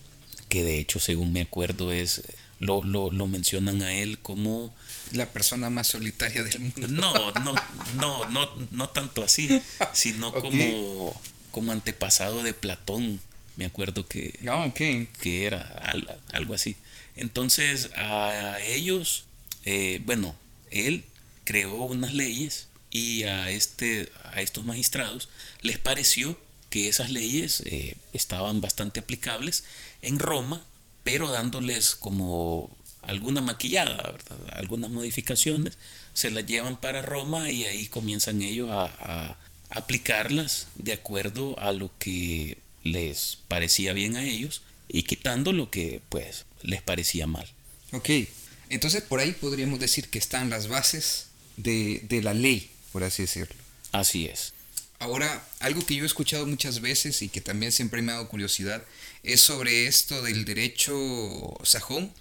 que de hecho según me acuerdo es, lo, lo, lo mencionan a él como... La persona más solitaria del mundo. No, no, no, no, no tanto así, sino como, como antepasado de Platón. Me acuerdo que, Ah, que era al- algo así. Entonces a ellos, eh, bueno, él creó unas leyes y a, este, a estos magistrados les pareció que esas leyes eh, estaban bastante aplicables en Roma, pero dándoles como alguna maquillada, ¿verdad? algunas modificaciones, se las llevan para Roma y ahí comienzan ellos a, a aplicarlas de acuerdo a lo que les parecía bien a ellos y quitando lo que pues les parecía mal. Ok. Entonces por ahí podríamos decir que están las bases de, de la ley, por así decirlo. Así es. Ahora, algo que yo he escuchado muchas veces y que también siempre me ha dado curiosidad es sobre esto del derecho sajón,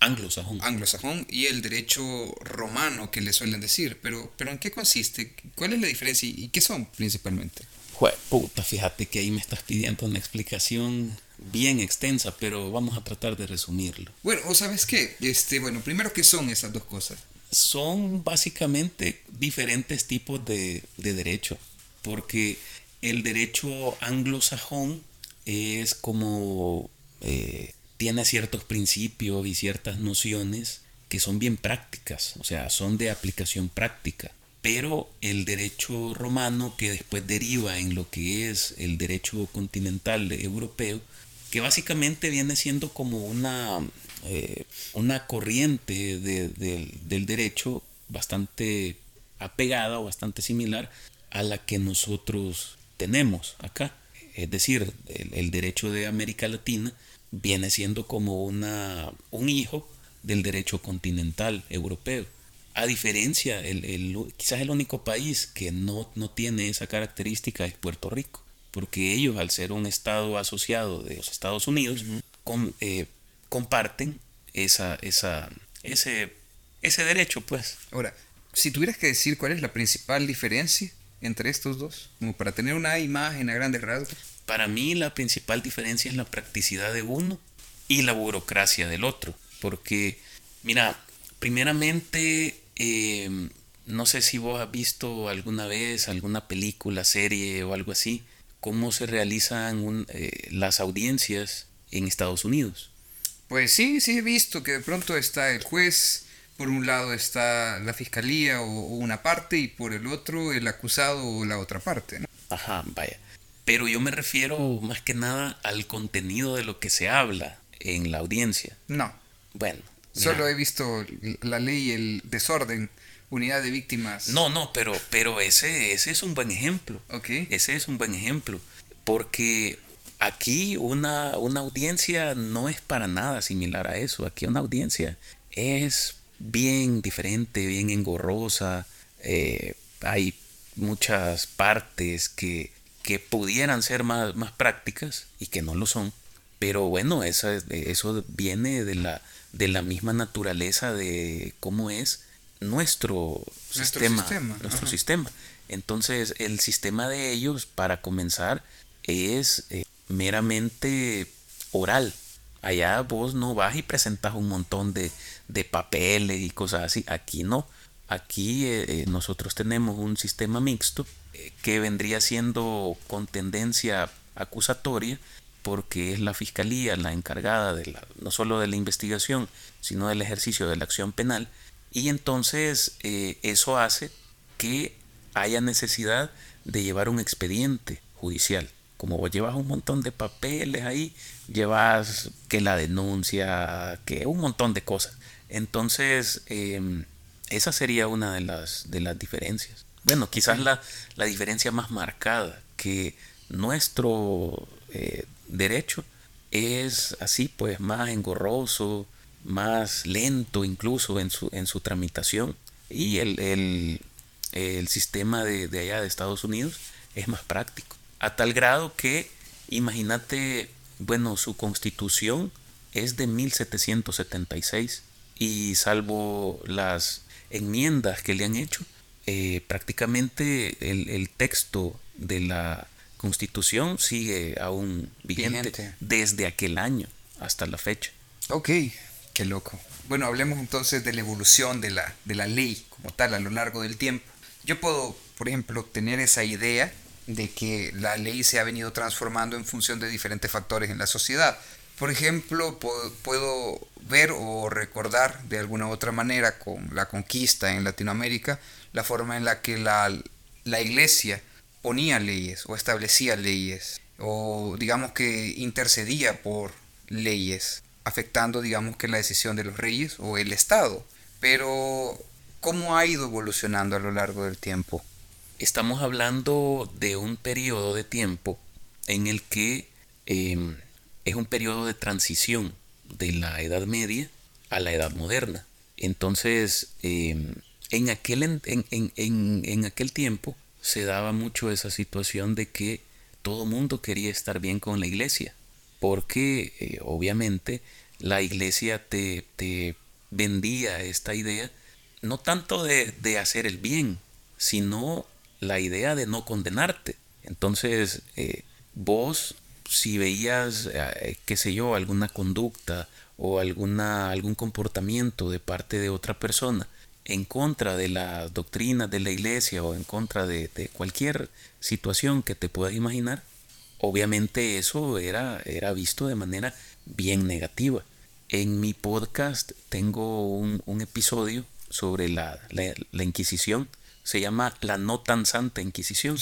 Anglosajón. anglosajón y el derecho romano que le suelen decir. Pero, pero ¿en qué consiste? ¿Cuál es la diferencia y qué son principalmente? Jue- puta, fíjate que ahí me estás pidiendo una explicación bien extensa, pero vamos a tratar de resumirlo. Bueno, o sabes qué, este, bueno, primero qué son esas dos cosas. Son básicamente diferentes tipos de, de derecho, porque el derecho anglosajón es como eh, tiene ciertos principios y ciertas nociones que son bien prácticas, o sea, son de aplicación práctica. Pero el derecho romano, que después deriva en lo que es el derecho continental europeo, que básicamente viene siendo como una, eh, una corriente de- de- del derecho bastante apegada o bastante similar a la que nosotros tenemos acá. Es decir, el, el derecho de América Latina viene siendo como una, un hijo del derecho continental europeo. A diferencia, el, el- quizás el único país que no, no tiene esa característica es Puerto Rico, porque ellos, al ser un estado asociado de los Estados Unidos, eh, comparten esa, esa, ese, ese derecho, pues. Ahora, si tuvieras que decir cuál es la principal diferencia entre estos dos, como para tener una imagen a grandes rasgos. Para mí la principal diferencia es la practicidad de uno y la burocracia del otro. Porque, mira, primeramente, eh, no sé si vos has visto alguna vez alguna película, serie o algo así, cómo se realizan un- eh, las audiencias en Estados Unidos. Pues sí, sí he visto que de pronto está el juez, por un lado está la fiscalía o, o una parte y por el otro el acusado o la otra parte. ¿no? Ajá, vaya. Pero yo me refiero más que nada al contenido de lo que se habla en la audiencia. No, Bueno. mira. solo he visto la ley y el desorden, unidad de víctimas. No, no, pero, pero ese, ese es un buen ejemplo. Ok. Ese es un buen ejemplo. Porque aquí una, una audiencia no es para nada similar a eso. Aquí una audiencia es bien diferente, bien engorrosa. eh, hay muchas partes que, que pudieran ser más, más prácticas y que no lo son. Pero bueno, eso, es- eso viene de la, de la misma naturaleza de cómo es nuestro, Nuestro sistema. sistema, Nuestro ajá. sistema. Entonces, el sistema de ellos, para comenzar, es eh, meramente oral. Allá vos no vas y presentas un montón de, de papeles y cosas así. Aquí no. Aquí eh, eh, nosotros tenemos un sistema mixto eh, que vendría siendo con tendencia acusatoria porque es la fiscalía la encargada de la, no solo de la investigación, sino del ejercicio de la acción penal. Y entonces eh, eso hace que haya necesidad de llevar un expediente judicial. Como vos llevas un montón de papeles ahí, llevas que la denuncia, que un montón de cosas. Entonces, eh, esa sería una de las, de las diferencias. Bueno, quizás la, la diferencia más marcada, que nuestro eh, derecho es así, pues más engorroso, más lento incluso en su, en su tramitación. Y el, el, el sistema de, de allá de Estados Unidos es más práctico. A tal grado que, imagínate, Bueno, su constitución es de 1776 y salvo las enmiendas que le han hecho, eh, prácticamente el, texto de la constitución sigue aún vigente, desde aquel año hasta la fecha. Ok, qué loco. Bueno, hablemos entonces de la evolución de la, de la ley como tal a lo largo del tiempo. Yo puedo, por ejemplo, tener esa idea de que la ley se ha venido transformando en función de diferentes factores en la sociedad. Por ejemplo, puedo ver o recordar de alguna otra manera con la conquista en Latinoamérica la forma en la que la, la iglesia ponía leyes o establecía leyes o digamos que intercedía por leyes afectando digamos que la decisión de los reyes o el Estado. Pero ¿cómo ha ido evolucionando a lo largo del tiempo? Estamos hablando de un periodo de tiempo en el que em, es un periodo de transición de la Edad Media a la Edad Moderna. Entonces, em, en, aquel, en, aquel tiempo se daba mucho esa situación de que todo mundo quería estar bien con la iglesia, porque eh, obviamente la iglesia te, te, vendía esta idea, no tanto de, de hacer el bien, sino la idea de no condenarte. Entonces, eh, vos, si veías, eh, qué sé yo, alguna conducta o alguna, algún comportamiento de parte de otra persona en contra de las doctrinas de la iglesia o en contra de, cualquier situación que te puedas imaginar, obviamente eso era, era visto de manera bien negativa. En mi podcast tengo un, episodio sobre la, la Inquisición se llama La No Tan Santa Inquisición,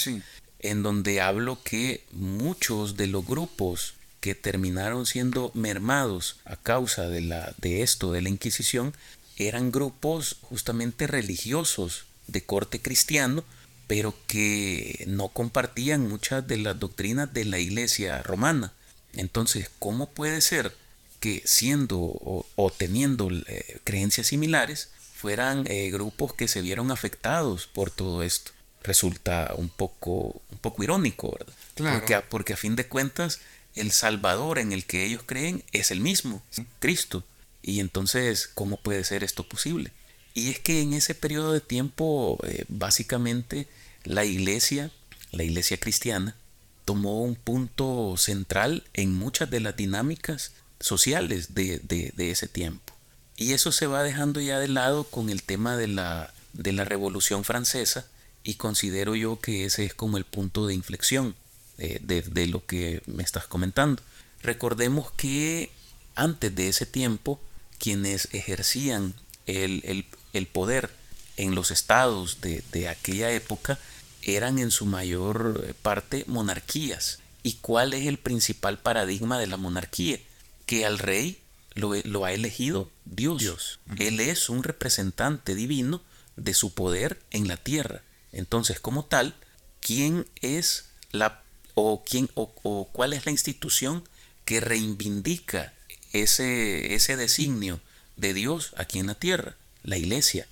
en donde hablo que muchos de los grupos que terminaron siendo mermados a causa de, la, de esto, de la Inquisición, eran grupos justamente religiosos de corte cristiano, pero que no compartían muchas de las doctrinas de la iglesia romana. Entonces, ¿cómo puede ser que siendo o, teniendo eh, creencias similares, fueran eh, grupos que se vieron afectados por todo esto. Resulta un poco, un poco irónico, ¿verdad? Porque, porque a fin de cuentas, el Salvador en el que ellos creen es el mismo, Cristo. Y entonces, ¿cómo puede ser esto posible? Y es que en ese periodo de tiempo, eh, básicamente, la iglesia, la iglesia cristiana, tomó un punto central en muchas de las dinámicas sociales de, de ese tiempo. Y eso se va dejando ya de lado con el tema de la, de la Revolución Francesa y considero yo que ese es como el punto de inflexión de, lo que me estás comentando. Recordemos que antes de ese tiempo, quienes ejercían el, poder en los estados de, de, aquella época eran en su mayor parte monarquías. ¿Y cuál es el principal paradigma de la monarquía? Que al rey lo, ha elegido Dios. Él es un representante divino de su poder en la tierra. Entonces, como tal, ¿quién es la o quién o, cuál es la institución que reivindica ese, ese designio de Dios aquí en la tierra? La iglesia.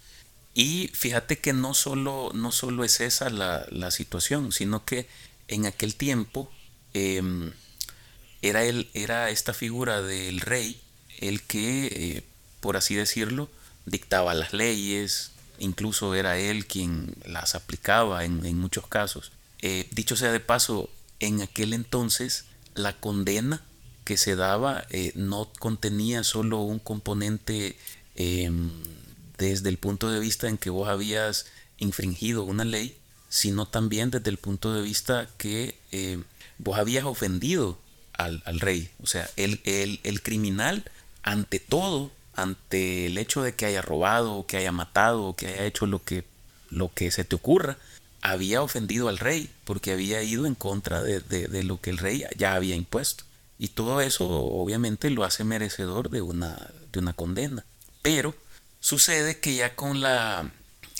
Y fíjate que no solo, no solo es esa la, situación, sino que en aquel tiempo em, era, era esta figura del rey el que, eh, por así decirlo, dictaba las leyes, incluso era él quien las aplicaba en, muchos casos. Eh, dicho sea de paso, en aquel entonces la condena que se daba eh, no contenía solo un componente em, desde el punto de vista en que vos habías infringido una ley, sino también desde el punto de vista que vos habías ofendido al, rey. O sea, el, el, el criminal ante todo, ante el hecho de que haya robado, que haya matado, que haya hecho lo que, lo que se te ocurra, había ofendido al rey, porque había ido en contra de, lo que el rey ya había impuesto. Y todo eso obviamente lo hace merecedor de una, de una condena. Pero sucede que ya con la,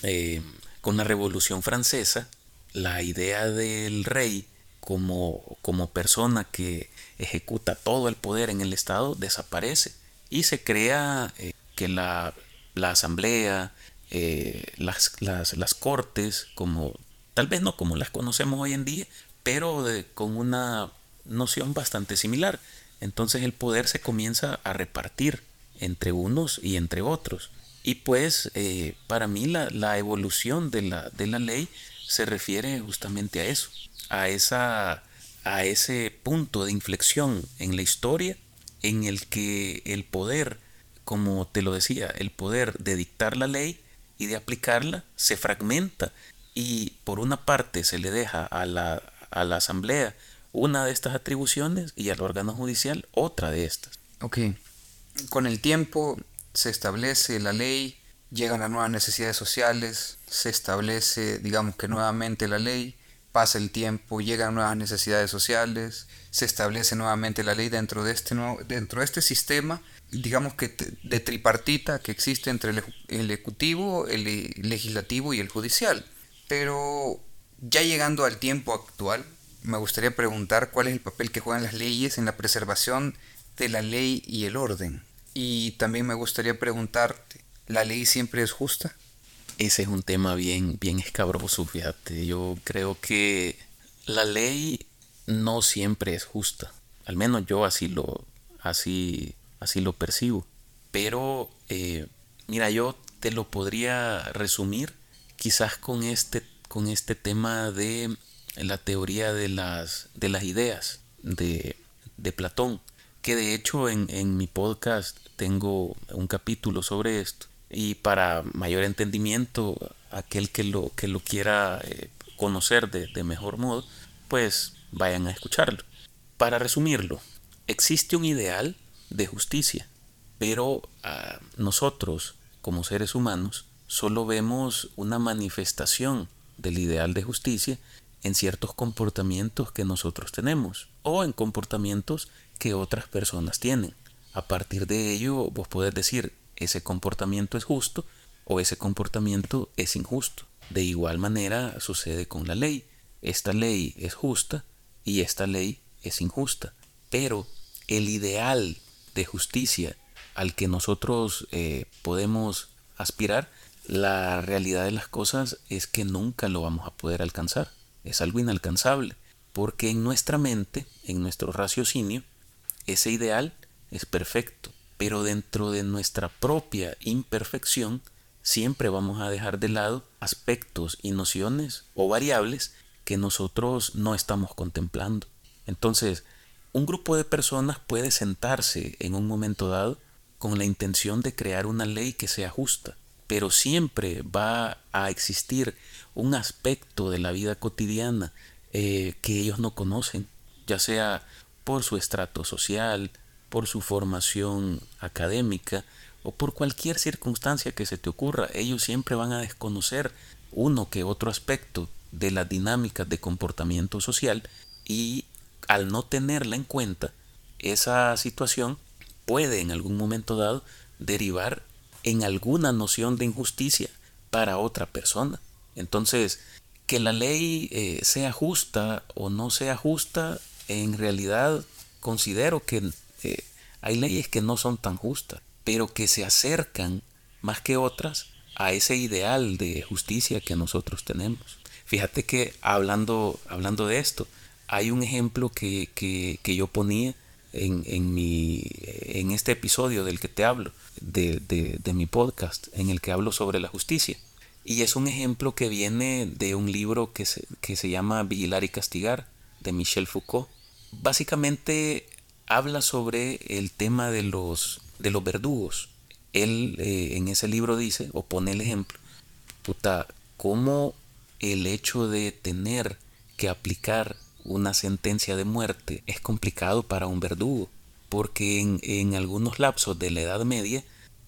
eh, con la Revolución Francesa, la idea del rey como, como persona que ejecuta todo el poder en el Estado desaparece y se crea eh, que la, asamblea, eh, las, las, cortes, como tal vez no como las conocemos hoy en día, pero con una noción bastante similar. entonces el poder se comienza a repartir entre unos y entre otros. Y pues eh, para mí la, la evolución de la, de la, ley se refiere justamente a eso, a, esa, a ese punto de inflexión en la historia en el que el poder, como te lo decía, el poder de dictar la ley y de aplicarla se fragmenta y por una parte se le deja a la, a la asamblea una de estas atribuciones y al órgano judicial otra de estas. Ok. Con el tiempo se establece la ley, llegan las nuevas necesidades sociales, se establece, digamos que nuevamente la ley, pasa el tiempo, llegan nuevas necesidades sociales, se establece nuevamente la ley dentro de este, nuevo, dentro de este sistema, digamos que de tripartita que existe entre el ejecutivo, el legislativo y el judicial. Pero ya llegando al tiempo actual, me gustaría preguntar cuál es el papel que juegan las leyes en la preservación de la ley y el orden. Y también me gustaría preguntarte, ¿la ley siempre es justa? Ese es un tema bien, bien escabroso, fíjate. Yo creo que la ley no siempre es justa. Al menos yo así lo, así, así lo percibo. Pero, eh, mira, yo te lo podría resumir quizás con este, con este tema de la teoría de las, de las ideas de, de Platón, que de hecho en, en, mi podcast tengo un capítulo sobre esto y para mayor entendimiento, aquel que lo, que lo quiera eh, conocer de, de mejor modo, pues vayan a escucharlo. Para resumirlo, existe un ideal de justicia, pero a nosotros, como seres humanos, solo vemos una manifestación del ideal de justicia en ciertos comportamientos que nosotros tenemos o en comportamientos que otras personas tienen. A partir de ello, vos podés decir, ese comportamiento es justo o ese comportamiento es injusto. De igual manera sucede con la ley. Esta ley es justa y esta ley es injusta. Pero el ideal de justicia al que nosotros eh, podemos aspirar, la realidad de las cosas es que nunca lo vamos a poder alcanzar es algo inalcanzable, porque en nuestra mente, en nuestro raciocinio, ese ideal es perfecto, pero dentro de nuestra propia imperfección, siempre vamos a dejar de lado aspectos y nociones o variables que nosotros no estamos contemplando. Entonces, un grupo de personas puede sentarse en un momento dado con la intención de crear una ley que sea justa, pero siempre va a existir un aspecto de la vida cotidiana eh, que ellos no conocen, ya sea por su estrato social, por su formación académica o por cualquier circunstancia que se te ocurra, ellos siempre van a desconocer uno que otro aspecto de las dinámicas de comportamiento social y al no tenerla en cuenta, esa situación puede en algún momento dado derivar en alguna noción de injusticia para otra persona. Entonces, que la ley eh, sea justa o no sea justa, en realidad considero que hay leyes que no son tan justas, pero que se acercan más que otras a ese ideal de justicia que nosotros tenemos. Fíjate que hablando, hablando de esto, hay un ejemplo que, que, yo ponía en, en, mi, en este episodio del que te hablo, de, de, de mi podcast, en el que hablo sobre la justicia. Y es un ejemplo que viene de un libro que se, que se llama Vigilar y Castigar, de Michel Foucault. Básicamente habla sobre el tema de los, de los verdugos. Él eh, en ese libro dice, o pone el ejemplo, puta, cómo el hecho de tener que aplicar una sentencia de muerte es complicado para un verdugo, porque en, en algunos lapsos de la Edad Media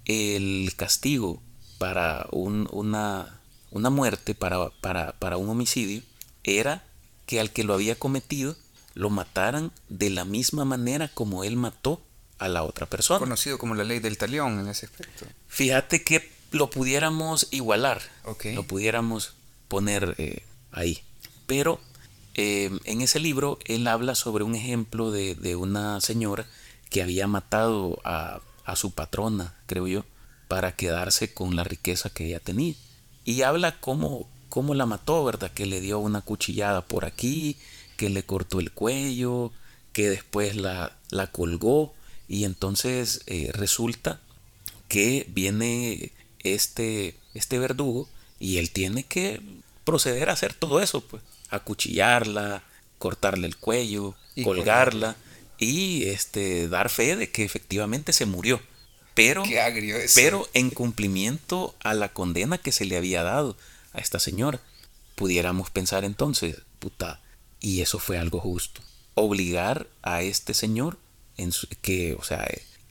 el castigo para una, una, muerte, para, para, para un homicidio, era que al que lo había cometido lo mataran de la misma manera como él mató a la otra persona. Conocido como la ley del talión en ese aspecto. Fíjate que lo pudiéramos igualar, lo pudiéramos poner eh, ahí. Pero eh, en ese libro él habla sobre un ejemplo de, de una señora que había matado a, a, su patrona, creo yo, para quedarse con la riqueza que ella tenía. Y habla cómo, cómo la mató, ¿verdad? Que le dio una cuchillada por aquí, que le cortó el cuello, que después la, la colgó y entonces eh, resulta que viene este, este verdugo y él tiene que proceder a hacer todo eso, pues, acuchillarla, cortarle el cuello, colgarla y este, dar fe de que efectivamente se murió. Pero, pero en cumplimiento a la condena que se le había dado a esta señora. Pudiéramos pensar entonces, puta, y eso fue algo justo. Obligar a este señor, en que, o sea,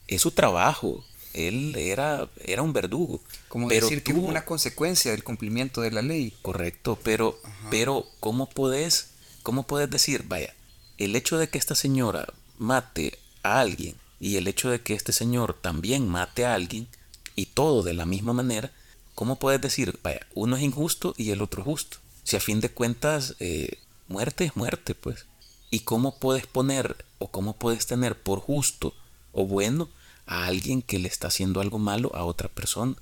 es su trabajo. Él era, era un verdugo. Como pero decir que hubo una consecuencia del cumplimiento de la ley. Correcto, pero, pero ¿cómo puedes, cómo puedes decir, vaya, el hecho de que esta señora mate a alguien y el hecho de que este señor también mate a alguien y todo de la misma manera, ¿cómo puedes decir, vaya, uno es injusto y el otro justo? Si a fin de cuentas, eh, muerte es muerte, pues. ¿Y cómo puedes poner o cómo puedes tener por justo o bueno a alguien que le está haciendo algo malo a otra persona?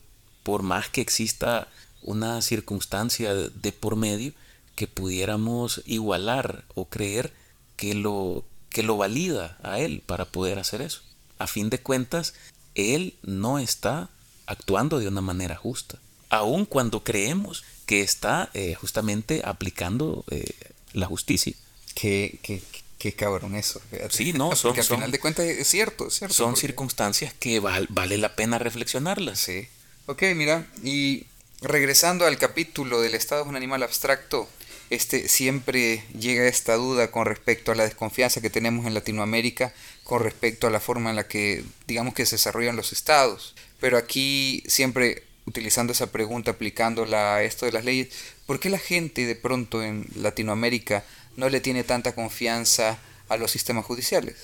Por más que exista una circunstancia de por medio que pudiéramos igualar o creer que lo que lo valida a él para poder hacer eso. A fin de cuentas, él no está actuando de una manera justa, aun cuando creemos que está eh, justamente aplicando eh, la justicia. Qué, qué, qué, cabrón eso. Sí, no, son, Porque al final de cuentas es cierto, cierto. Son circunstancias que vale la pena reflexionarlas. Sí. Ok, mira, y regresando al capítulo del Estado es un animal abstracto, este, siempre llega esta duda con respecto a la desconfianza que tenemos en Latinoamérica con respecto a la forma en la que digamos que se desarrollan los estados. Pero aquí siempre utilizando esa pregunta, aplicándola a esto de las leyes, ¿por qué la gente de pronto en Latinoamérica no le tiene tanta confianza a los sistemas judiciales?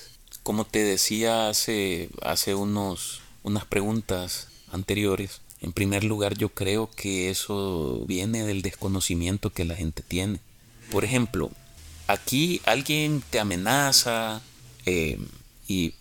Como te decía hace, hace unos, unas preguntas anteriores, en primer lugar, yo creo que eso viene del desconocimiento que la gente tiene. Por ejemplo, aquí alguien te amenaza eh, y,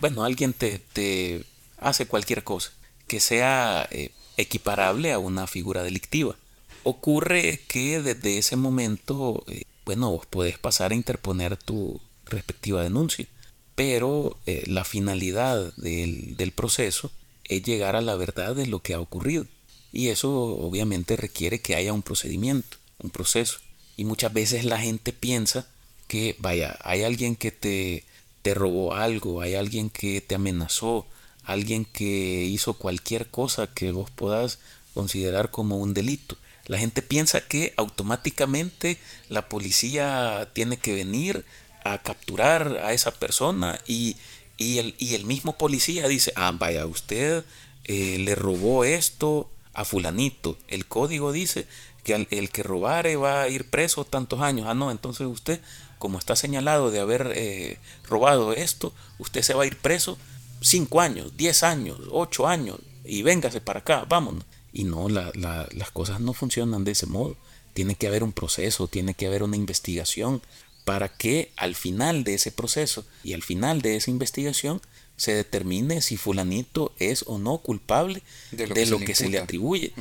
bueno, alguien te, te, hace cualquier cosa que sea eh, equiparable a una figura delictiva. Ocurre que desde ese momento, eh, bueno, vos podés pasar a interponer tu respectiva denuncia, pero la finalidad del, del proceso es llegar a la verdad de lo que ha ocurrido. Y eso obviamente requiere que haya un procedimiento, un proceso. Y muchas veces la gente piensa que, vaya, hay alguien que te, te robó algo, hay alguien que te amenazó, alguien que hizo cualquier cosa que vos puedas considerar como un delito. La gente piensa que automáticamente la policía tiene que venir a capturar a esa persona y, y el, y el mismo policía dice, ah, vaya, usted eh, le robó esto a fulanito. El código dice que el, que robare va a ir preso tantos años. Ah, no, entonces usted, como está señalado de haber eh, robado esto, usted se va a ir preso cinco años, diez años, ocho años, y véngase para acá, vámonos. Y no, la, la, las cosas no funcionan de ese modo. Tiene que haber un proceso, tiene que haber una investigación, para que al final de ese proceso y al final de esa investigación se determine si fulanito es o no culpable de lo que, se, le atribuye.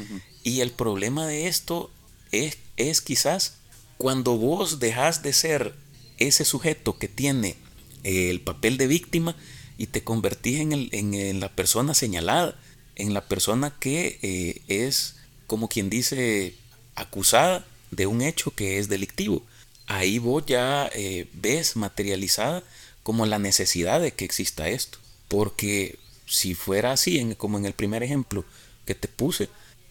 Y el problema de esto es, es quizás cuando vos dejas de ser ese sujeto que tiene eh, el papel de víctima y te convertís en, el, en, la persona señalada, en la persona que eh, es, como quien dice, acusada de un hecho que es delictivo ahí vos ya eh, ves materializada como la necesidad de que exista esto. Porque si fuera así, como en el primer ejemplo que te puse,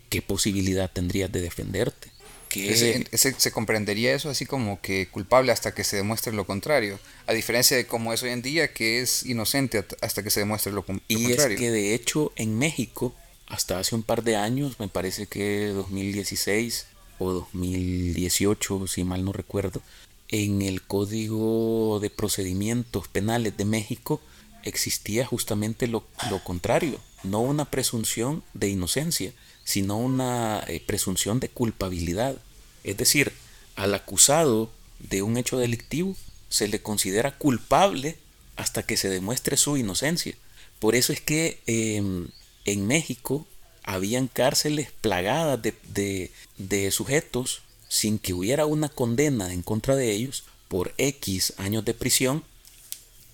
¿qué posibilidad tendrías de defenderte? Se comprendería eso así como que culpable hasta que se demuestre lo contrario, a diferencia de como es hoy en día, que es inocente hasta que se demuestre lo, contrario. Y es que de hecho en México, hasta hace un par de años, me parece que 2016, 2018, si mal no recuerdo, en el Código de Procedimientos Penales de México existía justamente lo, contrario, no una presunción de inocencia, sino una eh, presunción de culpabilidad. Es decir, al acusado de un hecho delictivo se le considera culpable hasta que se demuestre su inocencia. Por eso es que em, en México habían cárceles plagadas de, sujetos sin que hubiera una condena en contra de ellos por X años de prisión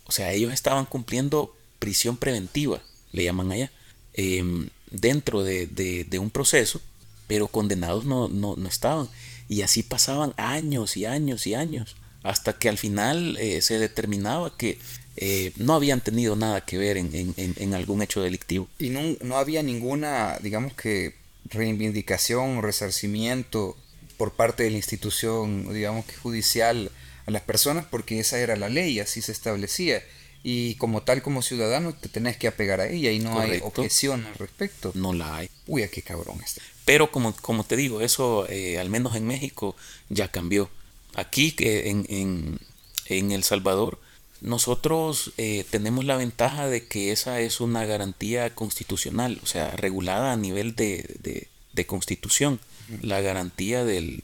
O sea, ellos estaban cumpliendo prisión preventiva, le llaman allá, em, dentro de, un proceso, pero condenados no, no, estaban. Y así pasaban años y años y años, hasta que al final eh, se determinaba que eh, no habían tenido nada que ver en, algún hecho delictivo. Y no, no, había ninguna, digamos que, reivindicación resarcimiento por parte de la institución, digamos que judicial a las personas, porque esa era la ley, así se establecía. Y como tal, como ciudadano, te tenés que apegar a ella y no hay objeción al respecto. No la hay. Uy, qué cabrón este. Pero como, como te digo, eso eh, al menos en México ya cambió. Aquí en, en, en El Salvador nosotros eh, tenemos la ventaja de que esa es una garantía constitucional, o sea, regulada a nivel de, de, constitución, la garantía del,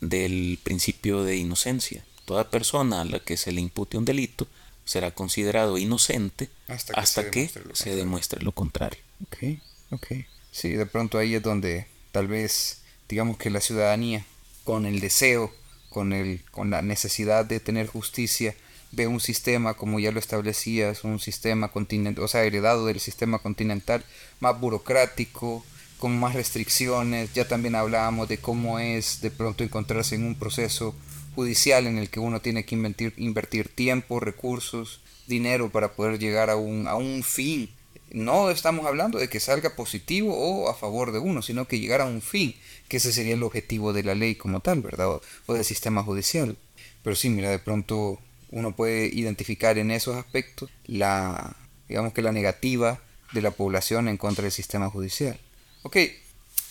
del, principio de inocencia. Toda persona a la que se le impute un delito será considerado inocente hasta que, se, demuestre lo contrario. Ok, ok. Sí, de pronto ahí es donde tal vez, digamos que la ciudadanía, con el deseo, con, el, con la necesidad de tener justicia, ve un sistema, como ya lo establecías, un sistema continental, o sea, heredado del sistema continental, más burocrático, con más restricciones. Ya también hablábamos de cómo es de pronto encontrarse en un proceso judicial en el que uno tiene que invertir, invertir tiempo, recursos, dinero para poder llegar a un, a un fin. No estamos hablando de que salga positivo o a favor de uno, sino que llegar a un fin, que ese sería el objetivo de la ley como tal, ¿verdad? o del sistema judicial. Pero sí, mira, de pronto uno puede identificar en esos aspectos la, digamos que la negativa de la población en contra del sistema judicial. Ok,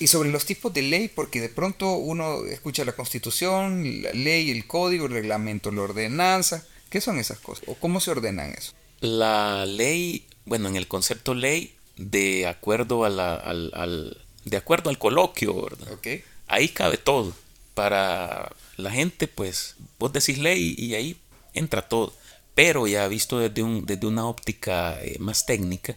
y sobre los tipos de ley, porque de pronto uno escucha la constitución, la ley, el código, el reglamento, la ordenanza, ¿qué son esas cosas? ¿O cómo se ordenan eso? La ley, bueno, en el concepto ley, de acuerdo a la, al, al, de acuerdo al coloquio, ¿verdad? Okay. Ahí cabe todo. Para la gente, pues, vos decís ley y ahí entra todo. Pero ya visto desde, un, desde una óptica eh, más técnica,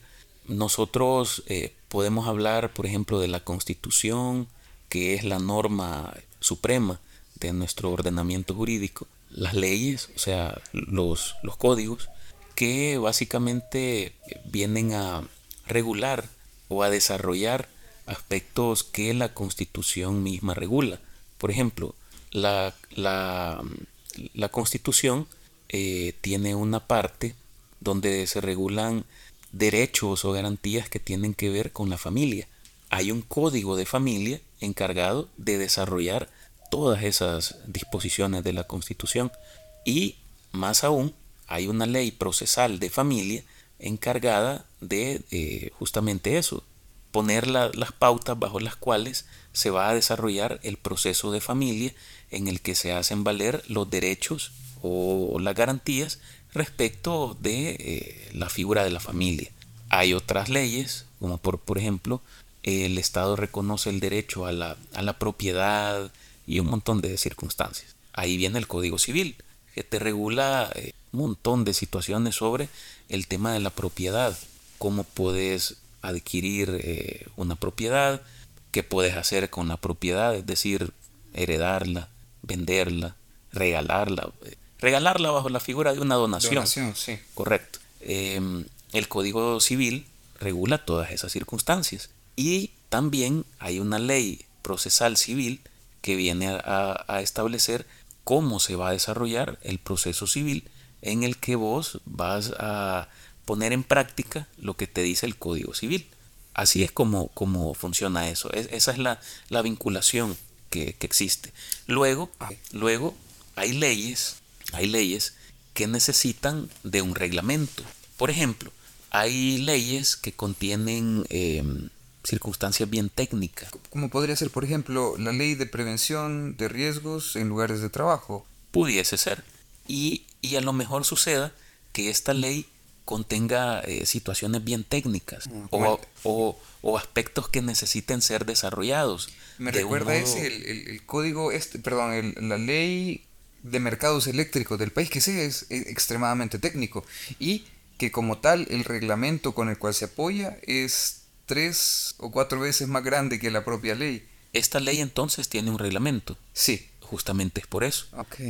nosotros eh, podemos hablar, por ejemplo, de la Constitución, que es la norma suprema de nuestro ordenamiento jurídico, las leyes, o sea, los, los códigos, que básicamente vienen a regular o a desarrollar aspectos que la Constitución misma regula. Por ejemplo, la, la, la Constitución eh, tiene una parte donde se regulan derechos o garantías que tienen que ver con la familia. Hay un código de familia encargado de desarrollar todas esas disposiciones de la Constitución y más aún hay una ley procesal de familia encargada de eh, justamente eso, poner las pautas bajo las cuales se va a desarrollar el proceso de familia en el que se hacen valer los derechos o las garantías respecto de eh, la figura de la familia. Hay otras leyes, como por, por ejemplo, el Estado reconoce el derecho a la, a la propiedad y un montón de circunstancias. Ahí viene el Código Civil, que te regula eh, un montón de situaciones sobre el tema de la propiedad, cómo puedes adquirir eh, una propiedad, qué puedes hacer con la propiedad, es decir, heredarla, venderla, regalarla, regalarla bajo la figura de una donación. Donación, sí. Correcto. Em, el Código Civil regula todas esas circunstancias. Y también hay una ley procesal civil que viene a, a, establecer cómo se va a desarrollar el proceso civil en el que vos vas a poner en práctica lo que te dice el Código Civil. Así es como, como funciona eso. esa es la, la vinculación que, que, existe. Luego, luego hay leyes hay leyes que necesitan de un reglamento. Por ejemplo, hay leyes que contienen em, circunstancias bien técnicas. Como podría ser, por ejemplo, la ley de prevención de riesgos en lugares de trabajo. Pudiese ser. Y, a lo mejor suceda que esta ley contenga eh, situaciones bien técnicas mm, o, o, aspectos que necesiten ser desarrollados. Me recuerda ese, el, código, este, perdón, la ley de mercados eléctricos del país, que sí es extremadamente técnico y que como tal el reglamento con el cual se apoya es tres o cuatro veces más grande que la propia ley. Esta ley entonces tiene un reglamento. Sí. Justamente es por eso.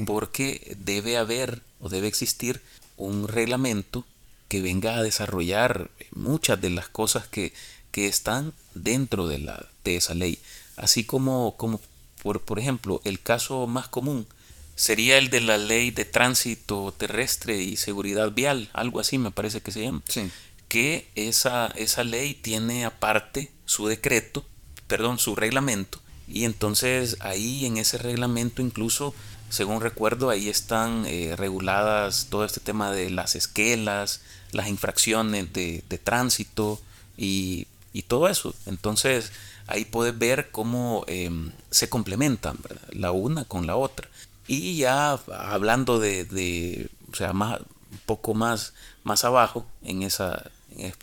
Porque debe haber o debe existir un reglamento que venga a desarrollar muchas de las cosas que, que están dentro de, la, de esa ley. Así como, como por, por ejemplo, el caso más común sería el de la ley de tránsito terrestre y seguridad vial, algo así me parece que se llama. Sí. Que esa, esa ley tiene aparte su decreto, perdón, su reglamento, y entonces ahí en ese reglamento incluso, según recuerdo, ahí están eh, reguladas todo este tema de las esquelas, las infracciones de, de tránsito y, y, todo eso. Entonces ahí puedes ver cómo eh, se complementan ¿verdad? la una con la otra. Y ya hablando de, de o sea, más, un poco más, más abajo en esa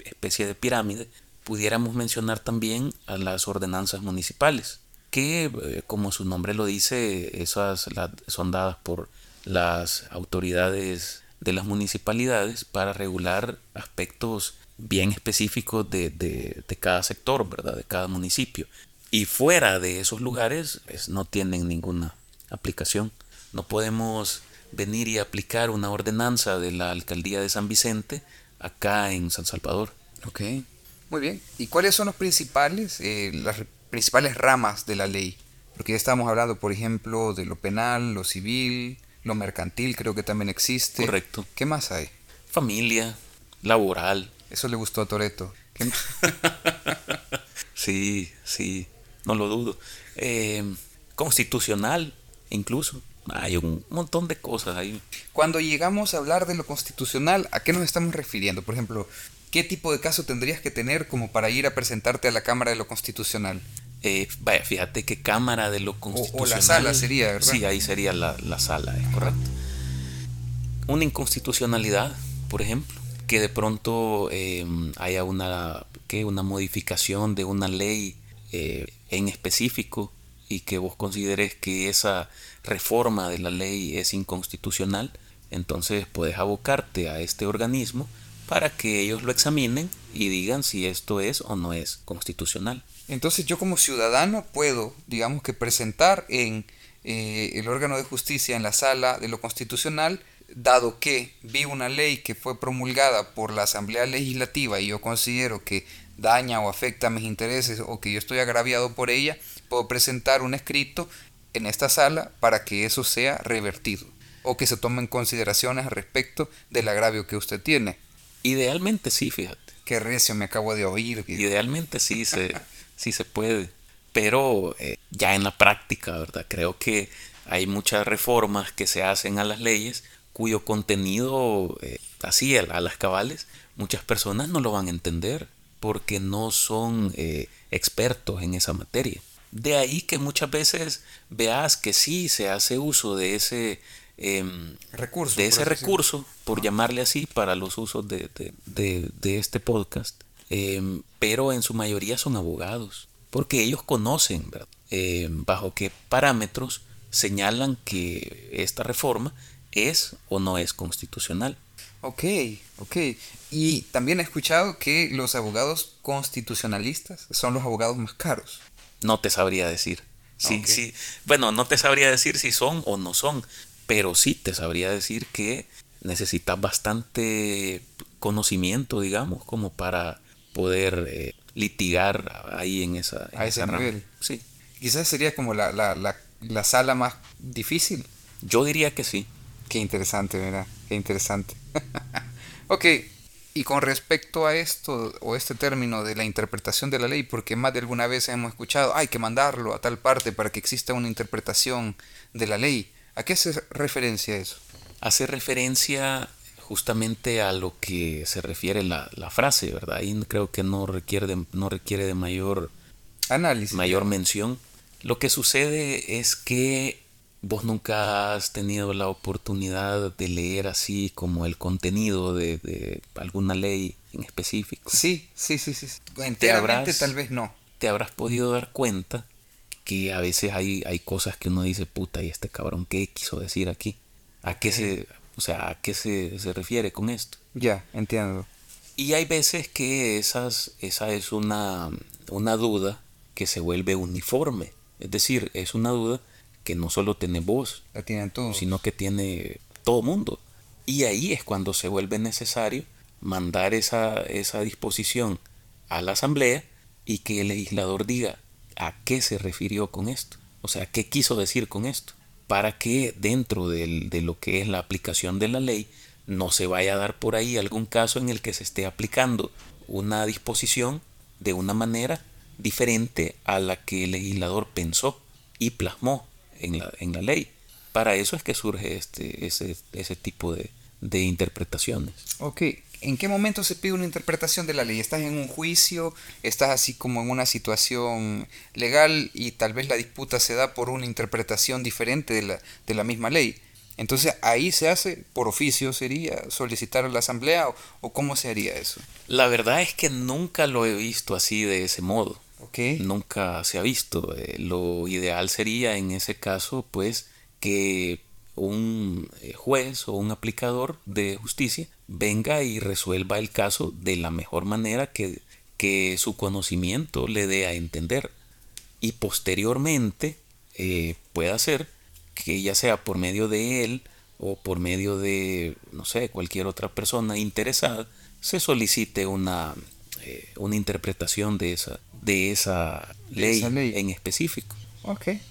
especie de pirámide, pudiéramos mencionar también a las ordenanzas municipales, que eh, como su nombre lo dice, esas son dadas por las autoridades de las municipalidades para regular aspectos bien específicos de, de, de cada sector, ¿verdad? De cada municipio. Y fuera de esos lugares pues, no tienen ninguna aplicación. No podemos venir y aplicar una ordenanza de la alcaldía de San Vicente acá en San Salvador. Ok, muy bien. ¿Y cuáles son los principales, eh, las principales ramas de la ley? Porque ya estamos hablando, por ejemplo, de lo penal, lo civil, lo mercantil, creo que también existe. Correcto. ¿Qué más hay? Familia, laboral. Eso le gustó a Toreto. sí, sí, no lo dudo. Eh, constitucional, incluso. Hay un montón de cosas ahí. Cuando llegamos a hablar de lo constitucional, ¿a qué nos estamos refiriendo? Por ejemplo, ¿qué tipo de caso tendrías que tener como para ir a presentarte a la Cámara de lo Constitucional? Eh, vaya, fíjate qué Cámara de lo Constitucional. O, o la sala sería, ¿verdad? Sí, ahí sería la, la sala, es correcto. Una inconstitucionalidad, por ejemplo, que de pronto eh, haya una, ¿qué? una modificación de una ley eh, en específico y que vos consideres que esa reforma de la ley es inconstitucional, entonces puedes abocarte a este organismo para que ellos lo examinen y digan si esto es o no es constitucional. Entonces yo como ciudadano puedo, digamos que presentar en eh, el órgano de justicia en la sala de lo constitucional, dado que vi una ley que fue promulgada por la Asamblea Legislativa y yo considero que daña o afecta mis intereses o que yo estoy agraviado por ella, puedo presentar un escrito en esta sala para que eso sea revertido o que se tomen consideraciones respecto del agravio que usted tiene. Idealmente sí, fíjate. Qué recio me acabo de oír. Idealmente sí se, sí se puede, pero eh, ya en la práctica, ¿verdad? Creo que hay muchas reformas que se hacen a las leyes cuyo contenido, eh, así a, a, las cabales, muchas personas no lo van a entender porque no son eh, expertos en esa materia. De ahí que muchas veces veas que sí se hace uso de ese eh, recurso, de ese recurso por llamarle así, para los usos de, de, de, de este podcast. Eh, pero en su mayoría son abogados, porque ellos conocen eh, bajo qué parámetros señalan que esta reforma es o no es constitucional. Ok, ok. Y también he escuchado que los abogados constitucionalistas son los abogados más caros. No te sabría decir. Sí, okay. sí. Bueno, no te sabría decir si son o no son, pero sí te sabría decir que necesitas bastante conocimiento, digamos, como para poder eh, litigar ahí en esa... En a ese esa nivel. Rama. Sí. Quizás sería como la, la, la, la sala más difícil. Yo diría que sí. Qué interesante, ¿verdad? Qué interesante. ok, y con respecto a esto o este término de la interpretación de la ley, porque más de alguna vez hemos escuchado, hay que mandarlo a tal parte para que exista una interpretación de la ley. ¿A qué hace referencia eso? Hace referencia justamente a lo que se refiere la, la frase, ¿verdad? Ahí creo que no requiere de, no requiere de mayor análisis, mayor mención. Lo que sucede es que vos nunca has tenido la oportunidad de leer así como el contenido de, de alguna ley en específico. Sí, sí, sí, sí. Enteramente habrás, tal vez no. Te habrás podido dar cuenta que a veces hay, hay cosas que uno dice, puta, ¿y este cabrón qué quiso decir aquí? ¿A qué se, o sea, a qué se, se refiere con esto? Ya, entiendo. Y hay veces que esas, esa es una, una duda que se vuelve uniforme. Es decir, es una duda que no solo tiene vos, la tienen todos. sino que tiene todo mundo. Y ahí es cuando se vuelve necesario mandar esa, esa disposición a la Asamblea y que el legislador diga a qué se refirió con esto, o sea, qué quiso decir con esto, para que dentro de lo que es la aplicación de la ley no se vaya a dar por ahí algún caso en el que se esté aplicando una disposición de una manera diferente a la que el legislador pensó y plasmó en la, en la ley. Para eso es que surge este, ese, ese tipo de, de interpretaciones. Ok, ¿en qué momento se pide una interpretación de la ley? ¿Estás en un juicio? ¿Estás así como en una situación legal y tal vez la disputa se da por una interpretación diferente de la, de la misma ley? Entonces ahí se hace por oficio, sería solicitar a la asamblea o, cómo se haría eso. La verdad es que nunca lo he visto así de ese modo. Okay. Nunca se ha visto. Eh, lo ideal sería en ese caso pues que un eh, juez o un aplicador de justicia venga y resuelva el caso de la mejor manera que, que su conocimiento le dé a entender. Y posteriormente eh, pueda ser que ya sea por medio de él o por medio de, no sé, cualquier otra persona interesada, se solicite una, eh, una interpretación de esa, de esa, ley, en específico. Okay,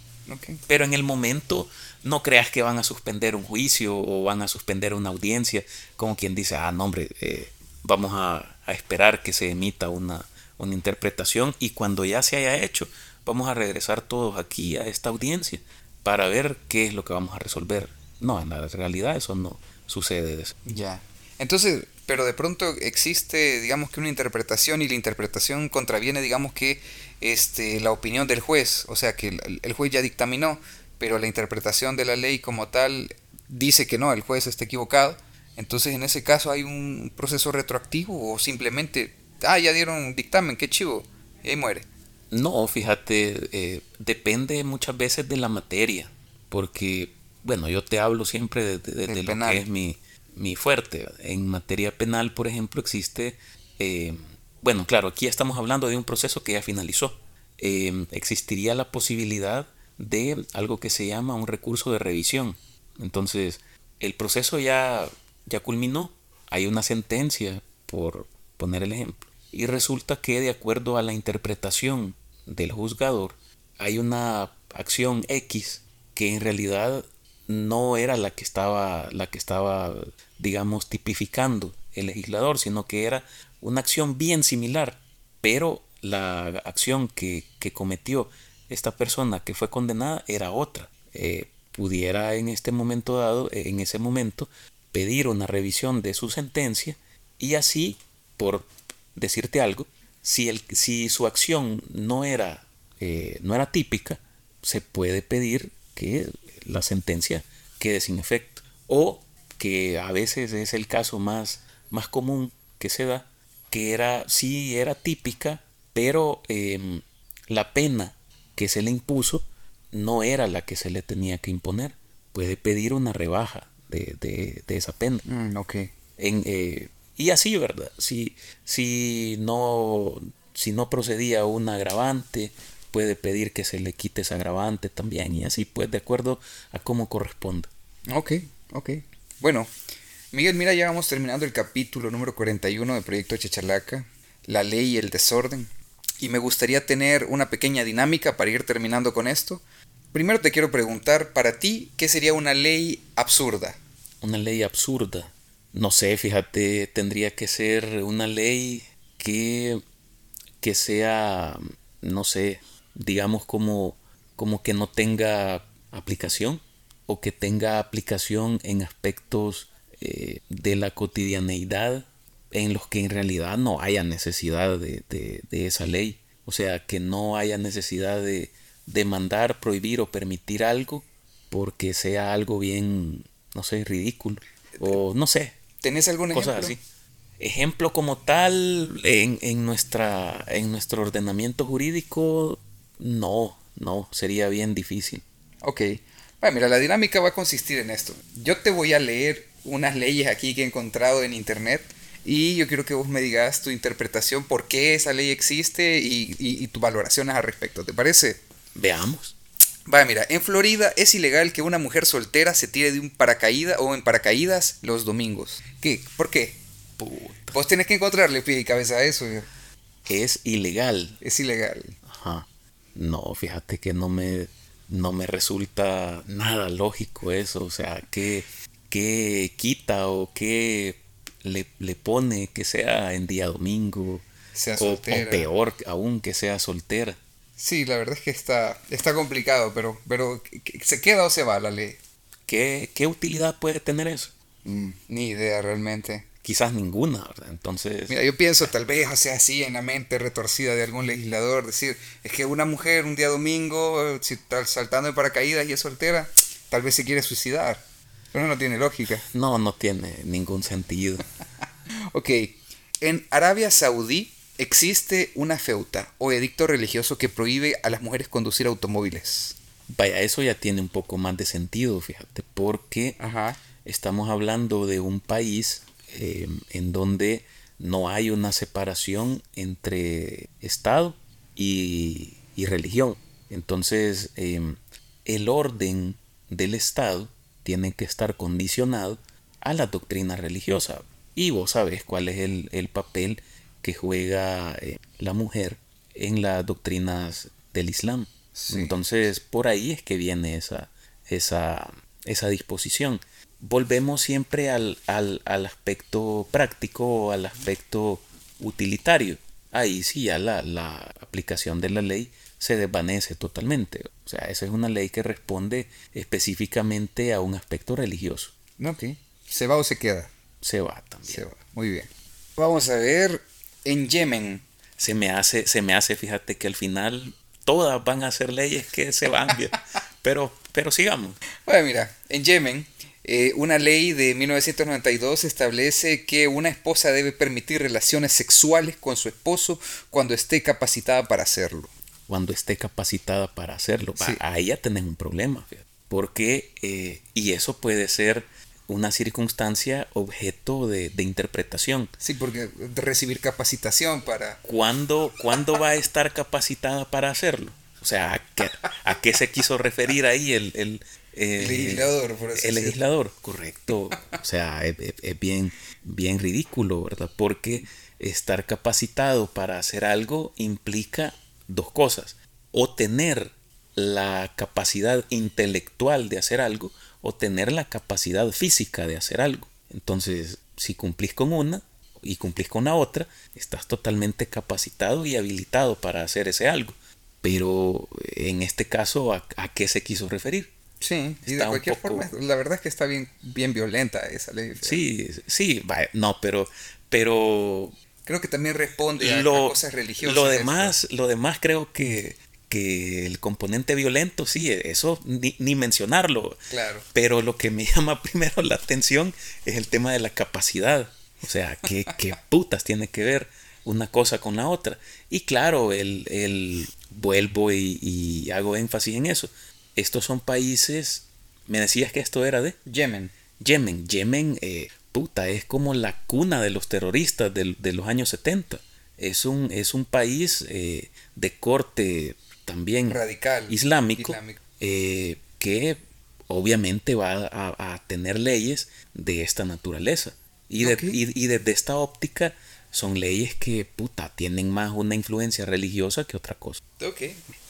Pero en el momento no creas que van a suspender un juicio o van a suspender una audiencia, como quien dice, ah, no, hombre, eh, vamos a, a, esperar que se emita una, una interpretación y cuando ya se haya hecho, vamos a regresar todos aquí a esta audiencia para ver qué es lo que vamos a resolver. No, en la realidad eso no sucede. Ya. Entonces, pero de pronto existe, digamos que una interpretación y la interpretación contraviene, digamos que este, la opinión del juez, o sea que el, juez ya dictaminó, pero la interpretación de la ley como tal dice que no, el juez está equivocado. Entonces, en ese caso hay un proceso retroactivo o simplemente, ah, ya dieron un dictamen, qué chivo, y ahí muere. No, fíjate, eh, depende muchas veces de la materia, porque, bueno, yo te hablo siempre de, lo que es mi, mi, fuerte. En materia penal, por ejemplo, existe, eh, bueno, claro, aquí estamos hablando de un proceso que ya finalizó. Eh, existiría la posibilidad de algo que se llama un recurso de revisión. Entonces, el proceso ya, ya culminó, hay una sentencia, por poner el ejemplo, y resulta que de acuerdo a la interpretación del juzgador, hay una acción X que en realidad no era la que estaba, la que estaba, digamos, tipificando el legislador, sino que era una acción bien similar, pero la acción que, cometió esta persona que fue condenada era otra. Eh, pudiera en este momento dado, en ese momento, pedir una revisión de su sentencia y así, por decirte algo, si, el, si su acción no era, eh, no era típica, se puede pedir que la sentencia quede sin efecto. O que a veces es el caso más, más común que se da, que era, sí era típica, pero em, la pena que se le impuso no era la que se le tenía que imponer. Puede pedir una rebaja de, de, esa pena. Mm, en, eh, y así, ¿verdad? Si, si, no, si no procedía un agravante, puede pedir que se le quite ese agravante también. Y así, pues, de acuerdo a cómo corresponda. Ok, ok. Bueno, Miguel, mira, ya vamos terminando el capítulo número 41 del proyecto Chachalaca, la ley y el desorden. Y me gustaría tener una pequeña dinámica para ir terminando con esto. Primero te quiero preguntar, para ti, ¿qué sería una ley absurda? Una ley absurda. No sé, fíjate, tendría que ser una ley que, que sea, no sé, digamos como, como que no tenga aplicación o que tenga aplicación en aspectos eh, de la cotidianeidad en los que en realidad no haya necesidad de, de, esa ley. O sea, que no haya necesidad de, de mandar, prohibir o permitir algo porque sea algo bien, no sé, ridículo. O no sé, ¿Tenés algún ejemplo? así. Ejemplo como tal en, en, nuestra, en nuestro ordenamiento jurídico, no, no, sería bien difícil. Ok. Bueno, mira, la dinámica va a consistir en esto. Yo te voy a leer unas leyes aquí que he encontrado en internet y yo quiero que vos me digas tu interpretación, por qué esa ley existe y, y, y tus valoraciones al respecto. ¿Te parece? Veamos. Va, mira, en Florida es ilegal que una mujer soltera se tire de un paracaídas o en paracaídas los domingos. ¿Qué? ¿Por qué? Puta. Vos tenés que encontrarle pie y cabeza a eso. Es ilegal. Es ilegal. Ajá. No, fíjate que no me, no me resulta nada lógico eso. O sea, ¿qué, qué quita o qué le, le pone que sea en día domingo? Sea o, o peor aún que sea soltera. Sí, la verdad es que está, está complicado, pero, pero ¿qué- ¿se queda o se va la ley? ¿Qué, qué utilidad puede tener eso? Mm, ni idea realmente. Quizás ninguna, ¿verdad? Entonces, Mira, yo pienso tal vez, o sea, así en la mente retorcida de algún legislador, decir, es que una mujer un día domingo, eh, si está saltando de paracaídas y es soltera, tal vez se quiere suicidar. Pero no tiene lógica. no, no tiene ningún sentido. Ok, en Arabia Saudí existe una feuta o edicto religioso que prohíbe a las mujeres conducir automóviles. Vaya, eso ya tiene un poco más de sentido, fíjate, porque Ajá. estamos hablando de un país eh, en donde no hay una separación entre Estado y, y religión. Entonces, eh, el orden del Estado tiene que estar condicionado a la doctrina religiosa. Y vos sabés cuál es el, el papel que juega eh, la mujer en las doctrinas del Islam. Sí. Entonces, por ahí es que viene esa, esa, esa disposición. Volvemos siempre al, al, al aspecto práctico, al aspecto utilitario. Ahí sí ya la, la aplicación de la ley se desvanece totalmente. O sea, esa es una ley que responde específicamente a un aspecto religioso. Ok. ¿Se va o se queda? Se va también. Se va. Muy bien. Vamos a ver, en Yemen. Se me hace, se me hace, fíjate que al final todas van a ser leyes que se van. bien. pero, pero sigamos. Bueno, mira, en Yemen, eh, una ley de 1992 establece que una esposa debe permitir relaciones sexuales con su esposo cuando esté capacitada para hacerlo. cuando esté capacitada para hacerlo. Sí. Ahí ya tenés un problema. Porque, eh, y eso puede ser una circunstancia objeto de, de interpretación. Sí, porque recibir capacitación para... ¿Cuándo, ¿Cuándo va a estar capacitada para hacerlo? O sea, ¿a qué, a qué se quiso referir ahí el, el, eh, Legislador, por así El legislador, correcto. O sea, es, es- es bien, bien ridículo, ¿verdad? Porque estar capacitado para hacer algo implica dos cosas. O tener la capacidad intelectual de hacer algo, o tener la capacidad física de hacer algo. Entonces, si cumplís con una y cumplís con la otra, estás totalmente capacitado y habilitado para hacer ese algo. Pero en este caso, ¿a, a qué se quiso referir? Sí, y de cualquier poco- forma, la verdad es que está bien, bien violenta esa ley. Sí, sí, no, pero, pero Creo que también responde a, a lo, cosas religiosas. lo esto. demás, lo demás creo que, que el componente violento, sí, eso ni, ni mencionarlo. Claro. Pero lo que me llama primero la atención es el tema de la capacidad. O sea, ¿qué, qué putas tiene que ver una cosa con la otra? Y claro, el, el vuelvo y, y hago énfasis en eso. Estos son países, me decías que esto era de Yemen. Yemen. Yemen, eh, puta, es como la cuna de los terroristas de, los años 70. Es un, es un país eh, de corte también Radical. islámico, Islámico. eh, que obviamente va a, a tener leyes de esta naturaleza. Y, de- Ok. y- y desde esta óptica son leyes que, puta, tienen más una influencia religiosa que otra cosa. Ok.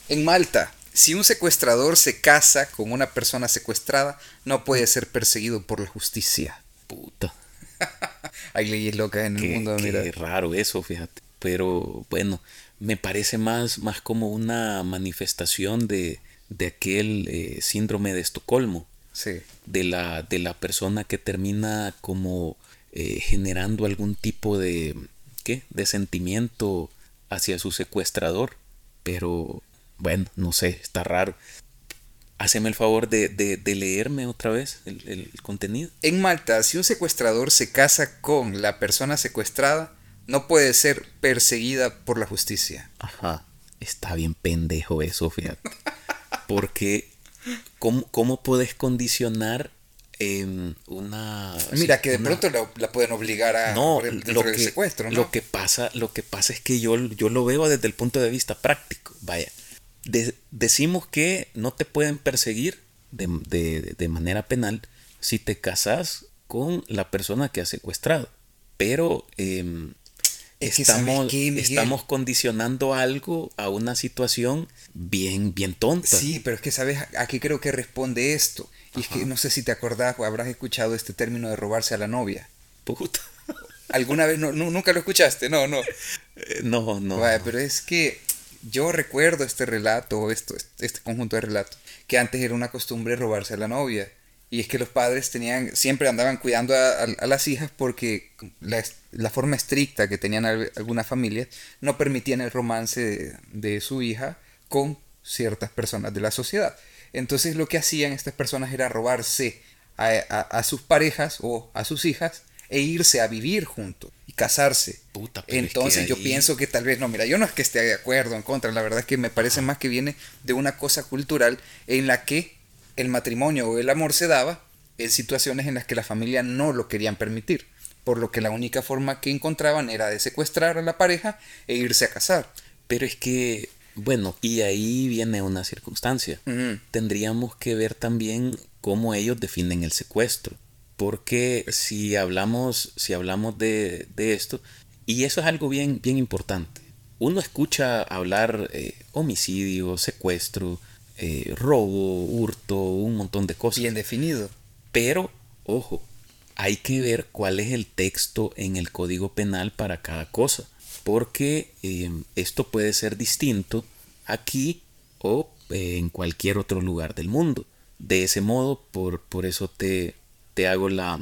En Malta, si un secuestrador se casa con una persona secuestrada, no puede ser perseguido por la justicia. Puta. Hay leyes locas en el mundo, qué mira. raro eso, fíjate. Pero bueno, me parece más, más como una manifestación de, de aquel eh, síndrome de Estocolmo, Sí. de la, de la persona que termina como eh, generando algún tipo de, ¿qué? de sentimiento hacia su secuestrador. Pero bueno, no sé, está raro. Haceme el favor de, de- de leerme otra vez el, el contenido. En Malta, si un secuestrador se casa con la persona secuestrada, no puede ser perseguida por la justicia. Ajá. Está bien pendejo eso, fíjate. Porque, ¿cómo, cómo puedes condicionar em, una. Mira, que de una- pronto la, la pueden obligar a No, lo del que, secuestro, ¿no? lo que pasa, lo que pasa es que yo, yo lo veo desde el punto de vista práctico. Vaya, decimos que no te pueden perseguir de, manera penal si te casas con la persona que ha secuestrado. Pero em, estamos, estamos condicionando algo a una situación bien, bien tonta. Sí, pero es que sabes, aquí creo que responde esto. Y es que no sé si te acordás o habrás escuchado este término de robarse a la novia. Puta. ¿Alguna vez no, nunca lo escuchaste? No, no. Eh, no, no. pero es que yo recuerdo este relato, esto, este conjunto de relatos, que antes era una costumbre robarse a la novia. Y es que los padres tenían, siempre andaban cuidando a, las hijas porque la, forma estricta que tenían algunas familias no permitían el romance de, su hija con ciertas personas de la sociedad. Entonces lo que hacían estas personas era robarse a, sus parejas o a sus hijas e irse a vivir juntos y casarse. Entonces yo pienso que tal vez, no, mira, yo no es que esté de acuerdo en contra, la verdad es que me parece más que viene de una cosa cultural en la que el matrimonio o el amor se daba en situaciones en las que la familia no lo querían permitir, por lo que la única forma que encontraban era de secuestrar a la pareja e irse a casar. Pero es que, bueno, y ahí viene una circunstancia. Tendríamos que ver también cómo ellos definen el secuestro. Porque si hablamos, si hablamos de, esto, y eso es algo bien, bien importante. Uno escucha hablar eh, homicidio, secuestro, eh, robo, hurto, un montón de cosas. Bien definido. Pero, ojo, hay que ver cuál es el texto en el Código Penal para cada cosa. Porque eh, esto puede ser distinto aquí o eh, en cualquier otro lugar del mundo. De ese modo, por, por eso te, te hago la,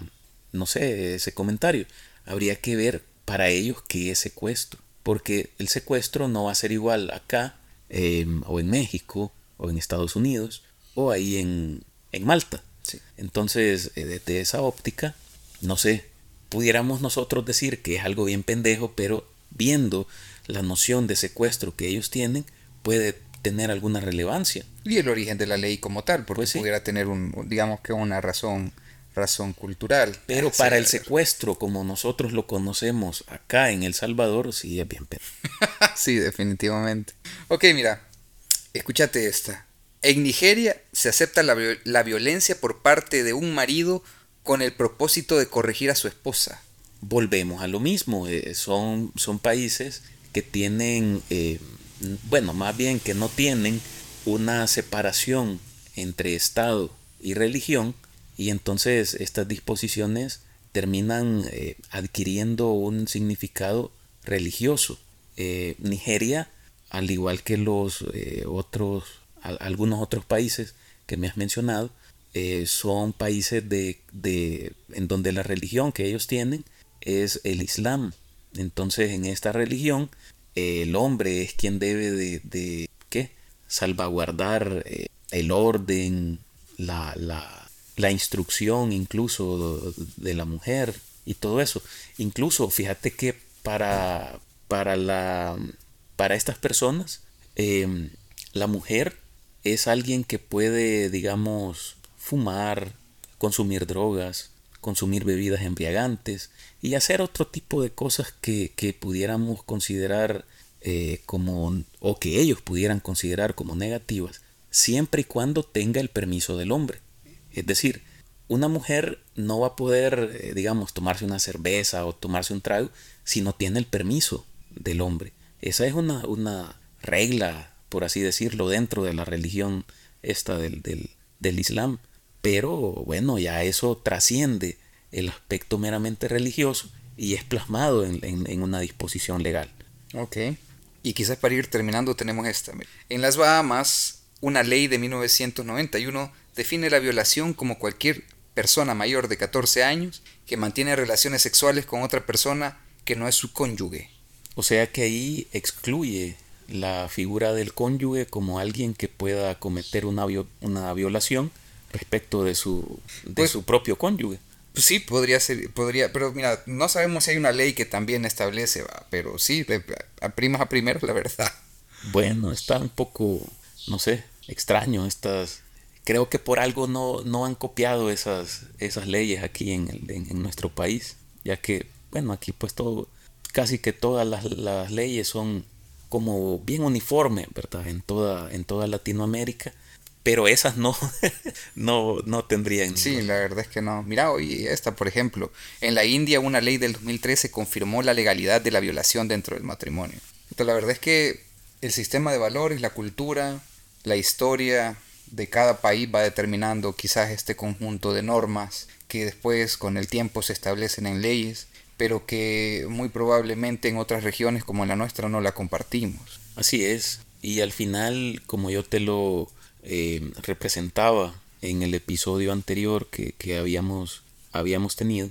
no sé, ese comentario. Habría que ver para ellos qué es secuestro. Porque el secuestro no va a ser igual acá o en México o en Estados Unidos o ahí en, Malta. Entonces, eh, desde esa óptica, no sé, pudiéramos nosotros decir que es algo bien pendejo, pero viendo la noción de secuestro que ellos tienen, puede tener alguna relevancia. Y el origen de la ley como tal, porque pues pudiera tener un, digamos que una razón, razón cultural. Pero para el secuestro, como nosotros lo conocemos acá en El Salvador, sí es bien pendejo. sí, definitivamente. Ok, mira, Escúchate esta. En Nigeria se acepta la, violencia por parte de un marido con el propósito de corregir a su esposa. Volvemos a lo mismo. Eh, son, son países que tienen, eh, bueno, más bien que no tienen una separación entre Estado y religión y entonces estas disposiciones terminan eh, adquiriendo un significado religioso. Nigeria al igual que los eh, otros, algunos otros países que me has mencionado, eh, son países de, de, en donde la religión que ellos tienen es el Islam. Entonces en esta religión el hombre es quien debe de, de ¿qué? salvaguardar eh, el orden, la, la, la instrucción incluso de la mujer y todo eso. Incluso fíjate que para, para la para estas personas, em, la mujer es alguien que puede, digamos, fumar, consumir drogas, consumir bebidas embriagantes y hacer otro tipo de cosas que, pudiéramos considerar eh, como, o que ellos pudieran considerar como negativas, siempre y cuando tenga el permiso del hombre. Es decir, una mujer no va a poder, eh, digamos, tomarse una cerveza o tomarse un trago si no tiene el permiso del hombre. Esa es una, una regla, por así decirlo, dentro de la religión esta del, del, Islam. Pero bueno, ya eso trasciende el aspecto meramente religioso y es plasmado en, en, una disposición legal. Ok. Y quizás para ir terminando tenemos esta. En las Bahamas, una ley de 1991 define la violación como cualquier persona mayor de 14 años que mantiene relaciones sexuales con otra persona que no es su cónyuge. O sea que ahí excluye la figura del cónyuge como alguien que pueda cometer una, una violación respecto de su, de pues su propio cónyuge. Pues sí, podría ser, podría, pero mira, no sabemos si hay una ley que también establece, ¿va? pero sí, a primas a primero, la verdad. Bueno, está un poco, no sé, extraño estas... Creo que por algo no, no han copiado esas, esas leyes aquí en, en nuestro país, ya que, bueno, aquí pues todo casi que todas las, leyes son como bien uniforme, ¿verdad? En toda, en toda Latinoamérica pero esas no, no, no tendrían. Sí, la verdad es que no. Mira, hoy esta, por ejemplo, en la India una ley del 2013 confirmó la legalidad de la violación dentro del matrimonio. Entonces, la verdad es que el sistema de valores, la cultura, la historia de cada país va determinando quizás este conjunto de normas que después con el tiempo se establecen en leyes, pero que muy probablemente en otras regiones como la nuestra no la compartimos. Así es. Y al final, como yo te lo eh, representaba en el episodio anterior que, habíamos, habíamos tenido,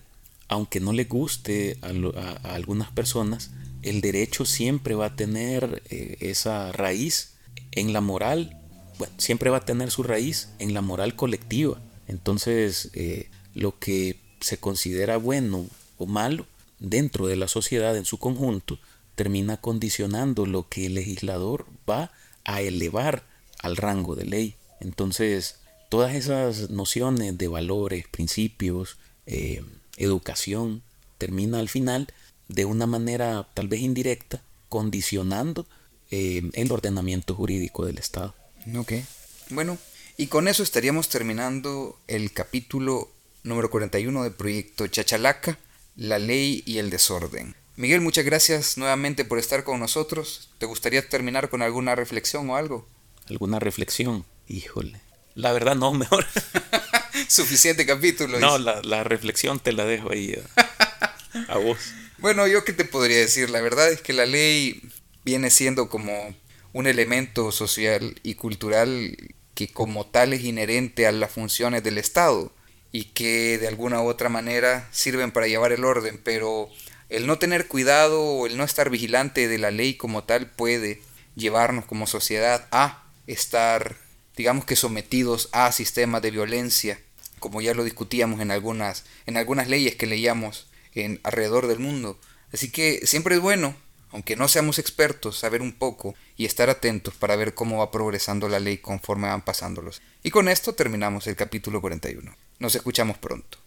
aunque no le guste a, algunas personas, el derecho siempre va a tener eh, esa raíz en la moral, bueno, siempre va a tener su raíz en la moral colectiva. Entonces, eh, lo que se considera bueno o malo dentro de la sociedad en su conjunto termina condicionando lo que el legislador va a elevar al rango de ley. Entonces, todas esas nociones de valores, principios, eh, educación, termina al final de una manera tal vez indirecta condicionando eh, el ordenamiento jurídico del Estado. Ok. Bueno, y con eso estaríamos terminando el capítulo número 41 del proyecto Chachalaca, la ley y el desorden. Miguel, muchas gracias nuevamente por estar con nosotros. ¿Te gustaría terminar con alguna reflexión o algo? alguna reflexión. Híjole. La verdad no, mejor. Suficiente capítulo. No, la, reflexión te la dejo ahí a, vos. Bueno, yo qué te podría decir. La verdad es que la ley viene siendo como un elemento social y cultural que como tal es inherente a las funciones del Estado y que de alguna u otra manera sirven para llevar el orden, pero el no tener cuidado o el no estar vigilante de la ley como tal puede llevarnos como sociedad a estar, digamos que sometidos a sistemas de violencia, como ya lo discutíamos en algunas, en algunas leyes que leíamos en, alrededor del mundo. Así que siempre es bueno, aunque no seamos expertos, saber un poco y estar atentos para ver cómo va progresando la ley conforme van pasándolos. Y con esto terminamos el capítulo 41. Nos escuchamos pronto.